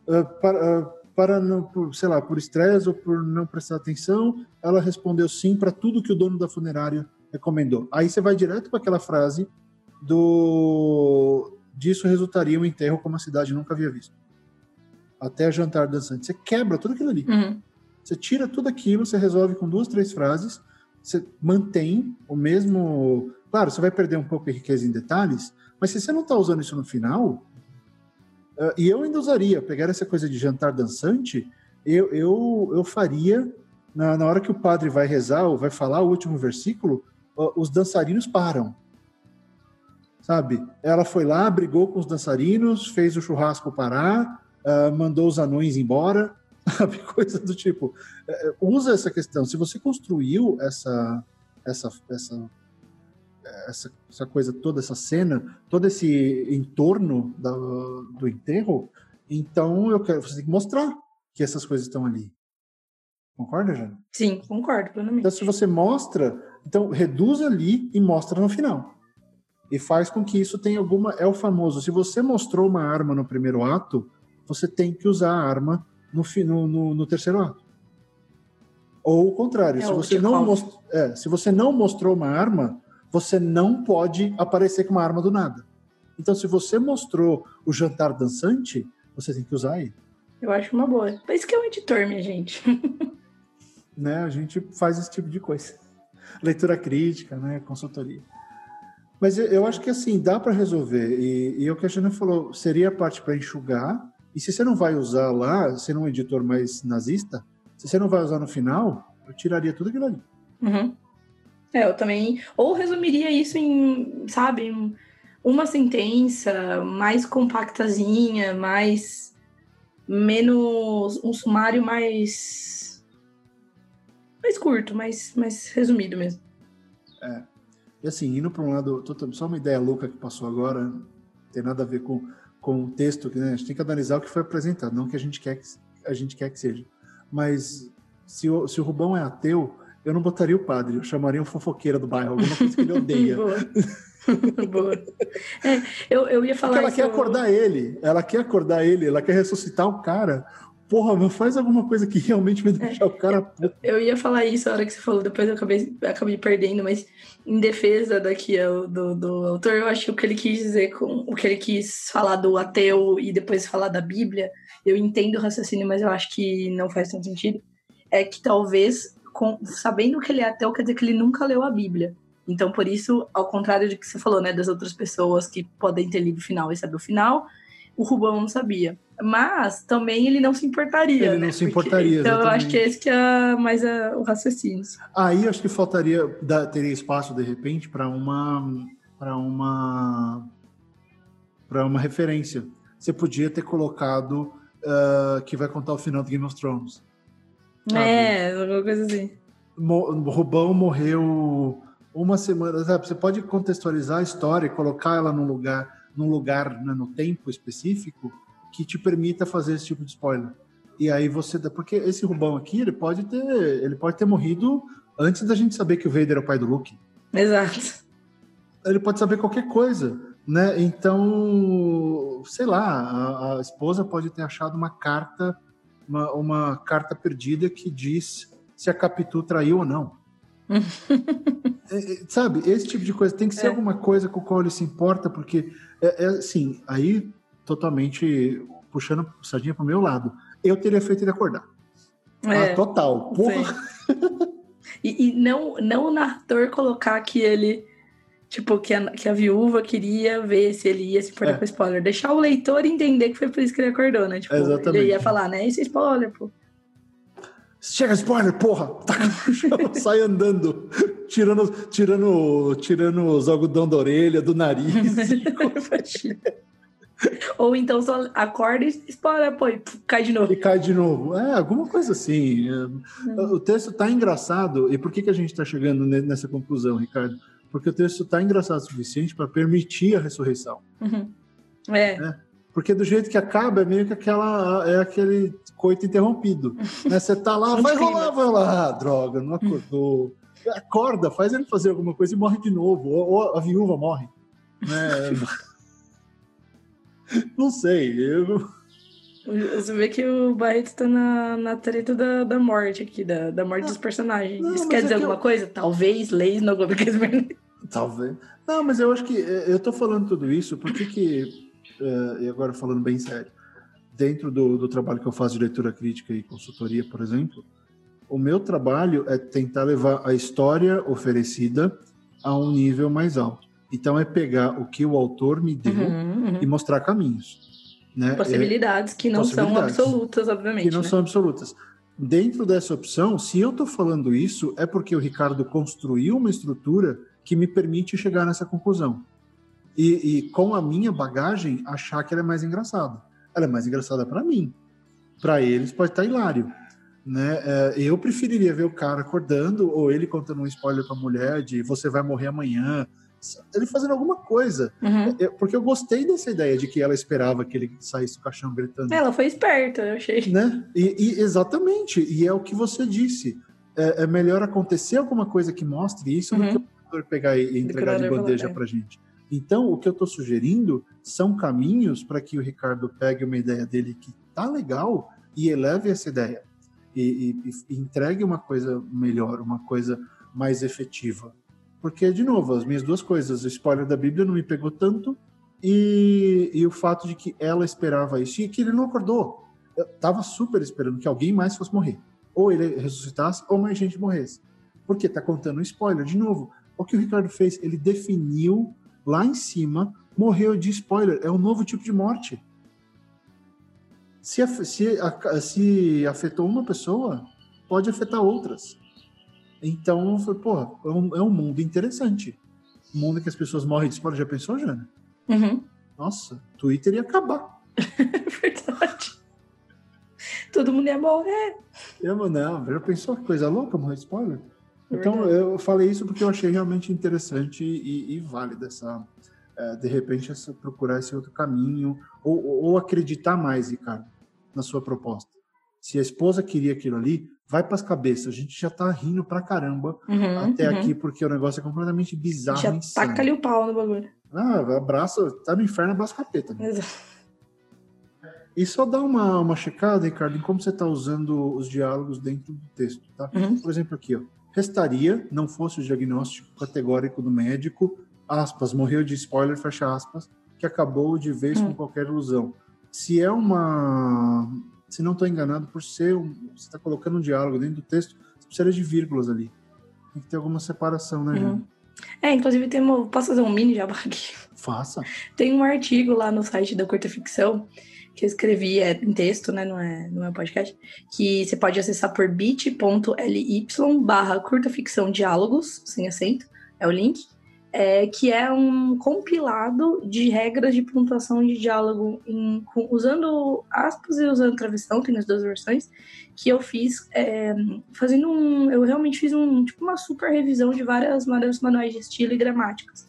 Uh, para, uh, para não, por, sei lá, por estresse ou por não prestar atenção, ela respondeu sim para tudo que o dono da funerária recomendou. Aí você vai direto para aquela frase do disso resultaria um enterro como a cidade nunca havia visto. Até jantar dançante. Você quebra tudo aquilo ali. Uhum. Você tira tudo aquilo, você resolve com duas, três frases, você mantém o mesmo. Claro, você vai perder um pouco de riqueza em detalhes, mas se você não está usando isso no final, uh, e eu ainda usaria, pegar essa coisa de jantar dançante, eu, eu, eu faria, na, na hora que o padre vai rezar ou vai falar o último versículo, os dançarinos param. Sabe? Ela foi lá, brigou com os dançarinos, fez o churrasco parar, uh, mandou os anões embora, [LAUGHS] sabe? Coisa do tipo. Uh, usa essa questão. Se você construiu essa, essa, essa, essa, essa coisa toda, essa cena, todo esse entorno da, do enterro, então eu quero, você tem que mostrar que essas coisas estão ali. Concorda, Jana? Sim, concordo plenamente. Então, se você mostra, então reduz ali e mostra no final. E faz com que isso tenha alguma. É o famoso. Se você mostrou uma arma no primeiro ato, você tem que usar a arma no, no, no, no terceiro ato. Ou o contrário, é se, você não most... é, se você não mostrou uma arma, você não pode aparecer com uma arma do nada. Então, se você mostrou o jantar dançante, você tem que usar ele. Eu acho uma boa. É isso que é um editor, minha gente. [LAUGHS] né? A gente faz esse tipo de coisa. [LAUGHS] Leitura crítica, né? Consultoria. Mas eu acho que assim, dá para resolver. E, e o que a Jana falou, seria a parte para enxugar. E se você não vai usar lá, sendo um editor mais nazista, se você não vai usar no final, eu tiraria tudo aquilo ali. Uhum. É, eu também. Ou resumiria isso em, sabe, uma sentença mais compactazinha, mais. menos. um sumário mais. Mais curto, mais, mais resumido mesmo. É. E assim, indo para um lado, só uma ideia louca que passou agora, não tem nada a ver com, com o texto, que né, a gente tem que analisar o que foi apresentado, não o que a gente quer que, a gente quer que seja. Mas se o, se o Rubão é ateu, eu não botaria o padre, eu chamaria um fofoqueira do bairro, alguma coisa que ele odeia. [LAUGHS] Boa. [LAUGHS] Boa. É, eu, eu ia falar Porque ela quer acordar ele, ela quer acordar ele, ela quer ressuscitar o cara porra, meu, faz alguma coisa que realmente vai deixar é, o cara. Eu, eu, ia falar isso a hora que você falou, depois eu acabei, acabei perdendo, mas em defesa daqui do, do autor, eu acho que o que ele quis dizer com o que ele quis falar do ateu e depois falar da Bíblia, eu entendo o raciocínio, mas eu acho que não faz tanto sentido. É que talvez, com, sabendo que ele é ateu, quer dizer que ele nunca leu a Bíblia. Então, por isso, ao contrário do que você falou, né, das outras pessoas que podem ter lido o final e saber o final, o Rubão não sabia. Mas também ele não se importaria. Ele né? não se importaria. Porque, então eu acho que esse que é mais a, o raciocínio. Aí acho que faltaria, teria espaço de repente para uma para uma para uma referência. Você podia ter colocado uh, que vai contar o final do Game of Thrones. Sabe? É, alguma coisa assim. Mo Rubão morreu uma semana. Sabe? Você pode contextualizar a história e colocar ela num lugar num lugar, né, no tempo específico, que te permita fazer esse tipo de spoiler. E aí você, porque esse Rubão aqui, ele pode ter, ele pode ter morrido antes da gente saber que o Vader é o pai do Luke. Exato. Ele pode saber qualquer coisa, né? Então, sei lá, a, a esposa pode ter achado uma carta, uma, uma carta perdida que diz se a Capitu traiu ou não. [LAUGHS] é, é, sabe, esse tipo de coisa tem que ser é. alguma coisa com a qual ele se importa, porque é, é assim, aí totalmente puxando sardinha pro meu lado. Eu teria feito ele acordar. É, ah, total. Porra. E, e, não, não o narrador colocar que ele. Tipo, que a, que a viúva queria ver se ele ia se importar é. com spoiler. Deixar o leitor entender que foi por isso que ele acordou, né? Tipo, Exatamente. ele ia falar, né? Esse spoiler, pô. Chega spoiler, porra! [LAUGHS] Sai andando, tirando, tirando, tirando os algodão da orelha, do nariz. [LAUGHS] [LAUGHS] Ou então só acorda e spoiler, pô, e cai de novo. E cai de novo. É, alguma coisa assim. Hum. O texto tá engraçado. E por que, que a gente está chegando nessa conclusão, Ricardo? Porque o texto tá engraçado o suficiente para permitir a ressurreição. Uhum. É. é. Porque do jeito que acaba, é meio que aquela. É aquele coito interrompido. [LAUGHS] Né? Você tá lá, vai rolar, vai lá. Ah, droga, não acordou. Acorda, faz ele fazer alguma coisa e morre de novo. Ou, ou a viúva morre. Né? [LAUGHS] [LAUGHS] não sei. Eu... Você vê que o Barreto tá na, na treta da, da morte aqui, da, da morte dos personagens. Não, Isso quer dizer é alguma eu... coisa? Talvez leis no [LAUGHS] Talvez. Não, mas eu acho que é, eu tô falando tudo isso porque que uh, e agora falando bem sério, dentro do, do trabalho que eu faço de leitura crítica e consultoria, por exemplo, o meu trabalho é tentar levar a história oferecida a um nível mais alto. Então é pegar o que o autor me deu uhum, uhum. e mostrar caminhos. Né? Possibilidades que não possibilidades são absolutas, obviamente. Que não né? são absolutas. Dentro dessa opção, se eu estou falando isso, é porque o Ricardo construiu uma estrutura que me permite chegar nessa conclusão e, e, com a minha bagagem achar que ela é mais engraçada. Ela é mais engraçada para mim. Para eles pode estar hilário. Né? É, eu preferiria ver o cara acordando ou ele contando um spoiler para a mulher de você vai morrer amanhã. Ele fazendo alguma coisa. Uhum. É, porque eu gostei dessa ideia de que ela esperava que ele saísse do caixão gritando. Ela foi esperta, eu achei. Né? E, e exatamente. E é o que você disse. É, é, melhor acontecer alguma coisa que mostre isso uhum. do que o pegar e entregar de bandeja para gente. Então, o que eu estou sugerindo são caminhos para que o Ricardo pegue uma ideia dele que tá legal e eleve essa ideia e, e, e entregue uma coisa melhor, uma coisa mais efetiva. Porque, de novo, as minhas duas coisas, o spoiler da Bíblia não me pegou tanto e, e o fato de que ela esperava isso e que ele não acordou. Eu tava super esperando que alguém mais fosse morrer. Ou ele ressuscitasse, ou mais gente morresse. Porque tá contando um spoiler. De novo, o que o Ricardo fez? Ele definiu lá em cima, morreu de spoiler. É um novo tipo de morte. Se, se, se afetou uma pessoa, pode afetar outras. Então, foi, porra, é um, é um mundo interessante. Um mundo que as pessoas morrem de spoiler. Já pensou, Jana? Uhum. Nossa, Twitter ia acabar. [LAUGHS] Verdade. Todo mundo ia morrer. Eu, não, já pensou que coisa louca morrer de spoiler? Então, eu falei isso porque eu achei realmente interessante e, e válido essa, é, de repente, essa, procurar esse outro caminho, ou, ou acreditar mais, Ricardo, na sua proposta. Se a esposa queria aquilo ali, vai para as cabeças. A gente já tá rindo pra caramba uhum, até uhum. aqui, porque o negócio é completamente bizarro. Já taca ali o pau no bagulho. Ah, abraça, tá no inferno, abraça o capeta. Né? Exato. E só dá uma, uma checada, Ricardo, em como você está usando os diálogos dentro do texto, tá? Uhum. Por exemplo, aqui, ó. Restaria, não fosse o diagnóstico categórico do médico, aspas, morreu de spoiler, fecha aspas, que acabou de vez uhum. com qualquer ilusão. Se é uma. Se não estou enganado, por ser. Um, você está colocando um diálogo dentro do texto, você precisa de vírgulas ali. Tem que ter alguma separação, né, uhum. É, inclusive tem uma, posso fazer um mini jabá aqui? Faça. Tem um artigo lá no site da Curta Ficção que eu escrevi é em texto, né? Não é, não é podcast, que você pode acessar por bit.ly barra curta ficção diálogos, sem acento, é o link, é, que é um compilado de regras de pontuação de diálogo em, com, usando aspas e usando travessão, tem as duas versões, que eu fiz é, fazendo um. Eu realmente fiz um tipo uma super revisão de várias, manuais de estilo e gramáticas.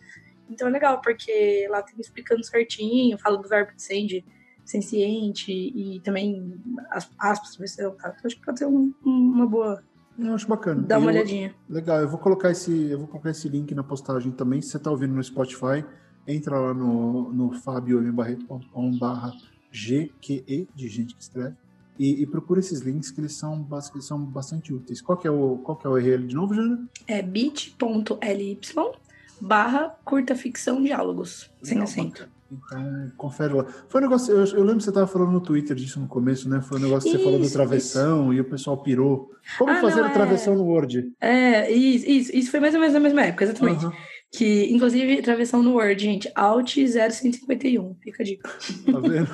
Então é legal, porque lá tem explicando certinho, fala do verbo de send senciente e também as aspas, versão, tá? Então, acho que pode ser um, uma boa. Eu acho bacana. Dá uma eu, olhadinha. Legal, eu vou colocar esse, eu vou colocar esse link na postagem também. Se você está ouvindo no Spotify, entra lá no, no fabioembarreto.com/barra GQE, de gente que escreve, e, e, procura esses links que eles são, eles são bastante úteis. Qual que é o, qual que é o URL de novo, Jana? É bit.ly barra curta ficção diálogos, sem acento. Então, confere lá. Foi um negócio, eu, eu lembro que você estava falando no Twitter disso no começo, né? Foi um negócio que isso, você falou do travessão isso. e o pessoal pirou. Como ah, fazer não, a travessão é... no Word? É, isso, isso, foi mais ou menos na mesma época, exatamente. Uhum. Que, inclusive, travessão no Word, gente, Alt 0151, fica a dica. Tá vendo?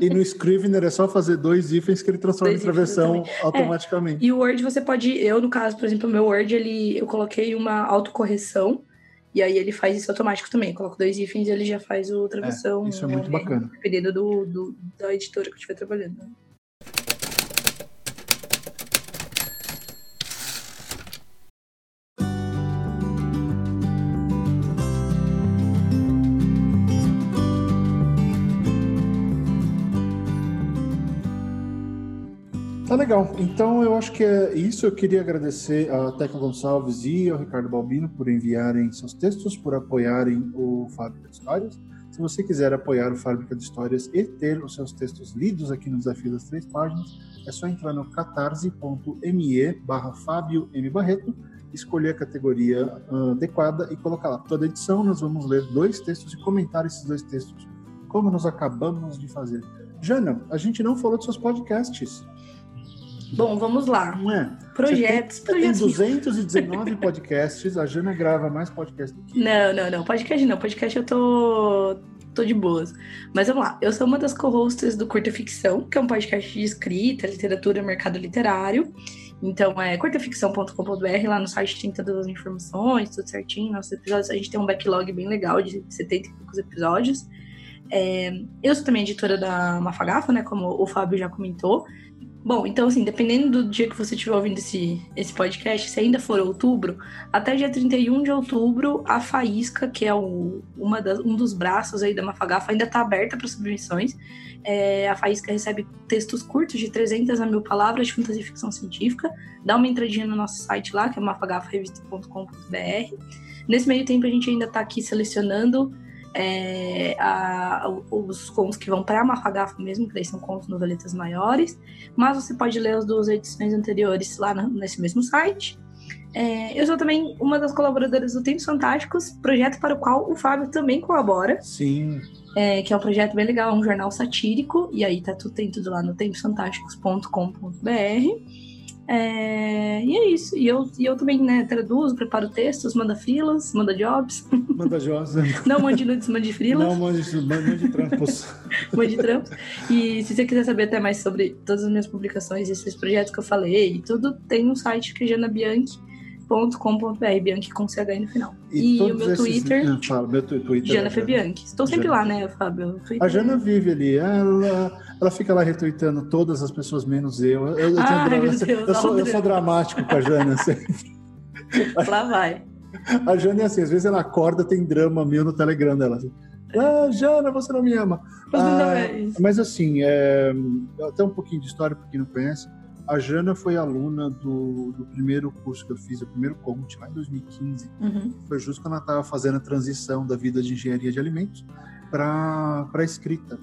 e no Scrivener é só fazer dois hífens que ele transforma dois em travessão automaticamente. É, e o Word você pode, eu no caso, por exemplo, o meu Word, ele, eu coloquei uma autocorreção e aí ele faz isso automático também. Coloco dois ifs e ele já faz o travessão. É, isso é muito bacana. Dependendo do, do, da editora que eu estiver trabalhando. Tá legal. Então eu acho que é isso. Eu queria agradecer a Teca Gonçalves e ao Ricardo Balbino por enviarem seus textos, por apoiarem o Fábrica de Histórias. Se você quiser apoiar o Fábrica de Histórias e ter os seus textos lidos aqui no Desafio das Três Páginas, é só entrar no catarse.me barra Fábio M. Barreto, escolher a categoria uh, adequada e colocar lá. Toda edição nós vamos ler dois textos e comentar esses dois textos, como nós acabamos de fazer. Jana, a gente não falou de seus podcasts. Bom, vamos lá. Não é? Projetos, tem, projetos. Tem 219 podcasts, a Jana grava mais podcast do que. Não, não, não. Podcast não. Podcast eu tô. tô de boas. Mas vamos lá. Eu sou uma das co-hosts do Curta Ficção, que é um podcast de escrita, literatura, mercado literário. Então é curtaficção.com.br, lá no site tem todas as informações, tudo certinho. Nossos episódios, a gente tem um backlog bem legal de 70 e poucos episódios. É, eu sou também editora da Mafagafa, né? Como o Fábio já comentou. Bom, então assim, dependendo do dia que você estiver ouvindo esse, esse podcast, se ainda for outubro, até dia 31 de outubro, a Faísca, que é o, uma das, um dos braços aí da Mafagafa, ainda está aberta para submissões. É, a Faísca recebe textos curtos de 300 a mil palavras de fantasia e ficção científica. Dá uma entradinha no nosso site lá, que é mafagafarevista.com.br. Nesse meio tempo, a gente ainda está aqui selecionando é, a, os contos que vão para a Mafagafa mesmo, que daí são contos noveletas maiores, mas você pode ler as duas edições anteriores lá no, nesse mesmo site. É, eu sou também uma das colaboradoras do Tempos Fantásticos, projeto para o qual o Fábio também colabora. Sim. É, que é um projeto bem legal, um jornal satírico, e aí tá tudo, tem tudo lá no temposfantásticos.com.br. É, e é isso. E eu, e eu também né, traduzo, preparo textos, manda filas, manda jobs. Manda jobs. [LAUGHS] Não mande nudes, mande frilas. Não mande, mande trampos. [LAUGHS] mande trampos. E se você quiser saber até mais sobre todas as minhas publicações, esses projetos que eu falei e tudo, tem um site que é Jana Bianchi bianchi.com.br, Bianchi com CH no final. E, e o meu esses... Twitter, ah, fala, meu Twitter Jana é Bianchi. Estou sempre Jana. lá, né, Fábio? A Jana vive ali, ela, ela fica lá retweetando todas as pessoas, menos eu. Eu, eu, Ai, tenho, Deus, eu, sou, eu sou dramático com a Jana. Assim. lá vai. A Jana é assim, às vezes ela acorda, tem drama meu no Telegram dela. Assim. Ah, Jana, você não me ama. Mas, ah, é mas assim, é, até um pouquinho de história para quem não conhece. A Jana foi aluna do, do primeiro curso que eu fiz, o primeiro COMT, lá em 2015. Uhum. Foi justo quando ela estava fazendo a transição da vida de engenharia de alimentos para a escrita.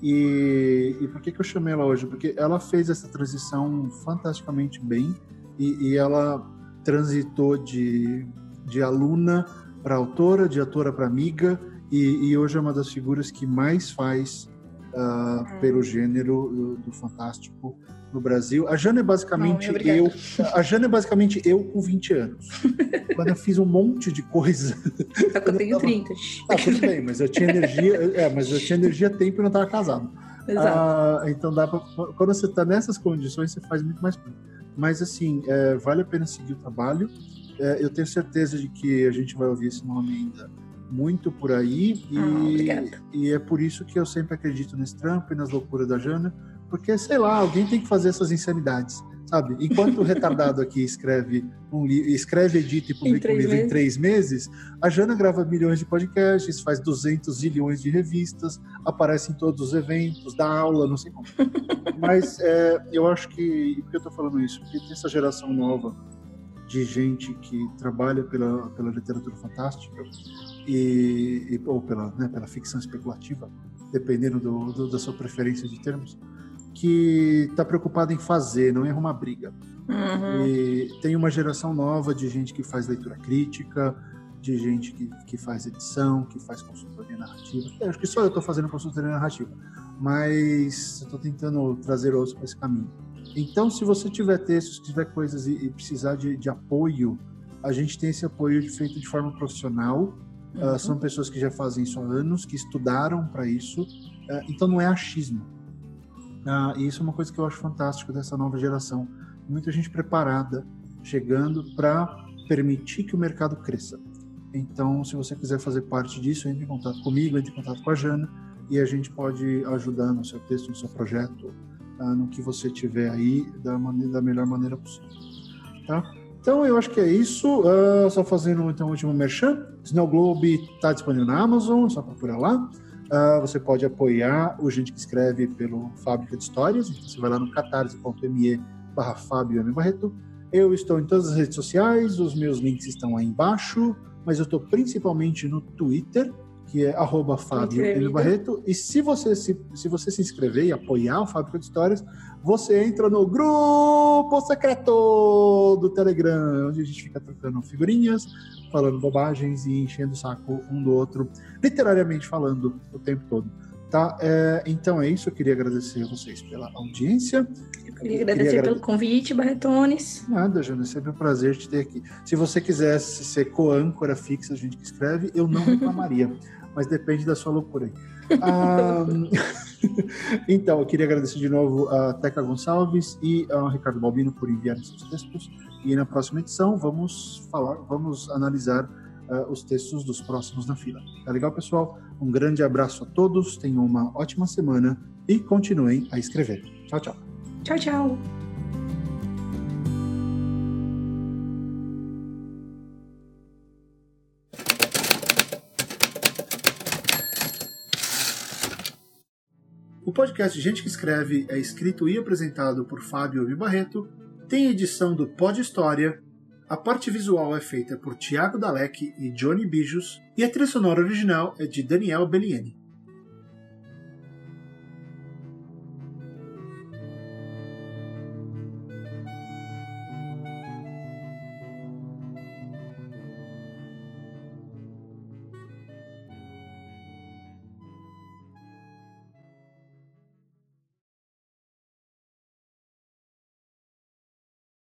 E, e por que, que eu chamei ela hoje? Porque ela fez essa transição fantasticamente bem e, e ela transitou de, de aluna para autora, de autora para amiga, e, e, hoje é uma das figuras que mais faz uh, pelo gênero do, do fantástico no Brasil. A Jana é basicamente Não, eu. A Jana é basicamente eu com 20 anos. Quando eu fiz um monte de coisa. Só que eu tenho 30. Ah, tudo bem, mas eu tinha energia. É, mas eu tinha energia tempo e não estava casado. Exato. Ah, então dá pra, quando você está nessas condições, você faz muito mais coisa. Mas assim, é, vale a pena seguir o trabalho. É, eu tenho certeza de que a gente vai ouvir esse nome ainda muito por aí. E, ah, e é por isso que eu sempre acredito nesse trampo e nas loucuras da Jana porque, sei lá, alguém tem que fazer essas insanidades, sabe? Enquanto o retardado aqui escreve, um escreve, edita e publica um livro meses. em três meses, a Jana grava milhões de podcasts, faz 200 zilhões de revistas, aparece em todos os eventos, dá aula, não sei como. Mas é, eu acho que. Por que eu tô falando isso? Porque tem essa geração nova de gente que trabalha pela, pela literatura fantástica e, e ou pela, né, pela ficção especulativa, dependendo do, do, da sua preferência de termos, que está preocupado em fazer, não em arrumar briga. Uhum. E tem uma geração nova de gente que faz leitura crítica, de gente que, que faz edição, que faz consultoria narrativa. Eu acho que só eu estou fazendo consultoria narrativa, mas estou tentando trazer outros para esse caminho. Então, se você tiver textos, tiver coisas e, e precisar de, de, apoio, a gente tem esse apoio feito de forma profissional. Ah, uhum. Uh, são pessoas que já fazem isso há anos, que estudaram para isso. Uh, então, não é achismo ah, e isso é uma coisa que eu acho fantástico dessa nova geração. Muita gente preparada, chegando para permitir que o mercado cresça. Então, se você quiser fazer parte disso, entre em contato comigo, entre em contato com a Jana e a gente pode ajudar no seu texto, no seu projeto, ah, no que você tiver aí, da, maneira, da melhor maneira possível. Tá? Então, eu acho que é isso. Uh, só fazendo então o último merchan. Snow Globe está disponível na Amazon, só procurar lá. Uh, você pode apoiar o Gente que Escreve pelo Fábrica de Histórias. Então você vai lá no catarse.me barra Fábio M. Barreto. Eu estou em todas as redes sociais, os meus links estão aí embaixo, mas eu estou principalmente no Twitter, que é arroba Fábio M. Barreto. E se você se, se você se inscrever e apoiar o Fábrica de Histórias, você entra no grupo secreto do Telegram, onde a gente fica trocando figurinhas, falando bobagens e enchendo o saco um do outro, literariamente falando o tempo todo. Tá? É, então é isso, eu queria agradecer a vocês pela audiência. Eu queria agradecer queria pelo convite, Barretones. Nada, Jana, é sempre um prazer te ter aqui. Se você quisesse ser co-âncora fixa, a gente que escreve, eu não reclamaria, [LAUGHS] mas depende da sua loucura aí. Ah, [LAUGHS] então, eu queria agradecer de novo a Teca Gonçalves e ao Ricardo Balbino por enviarem seus textos. E na próxima edição vamos falar, vamos analisar uh, os textos dos próximos na fila. Tá legal, pessoal? Um grande abraço a todos, tenham uma ótima semana e continuem a escrever. Tchau, tchau. Tchau, tchau. O podcast Gente que Escreve é escrito e apresentado por Fábio. Barreto, tem edição do Pod História, a parte visual é feita por Tiago Dalek e Johnny Bijos, e a trilha sonora original é de Daniel Bellieni.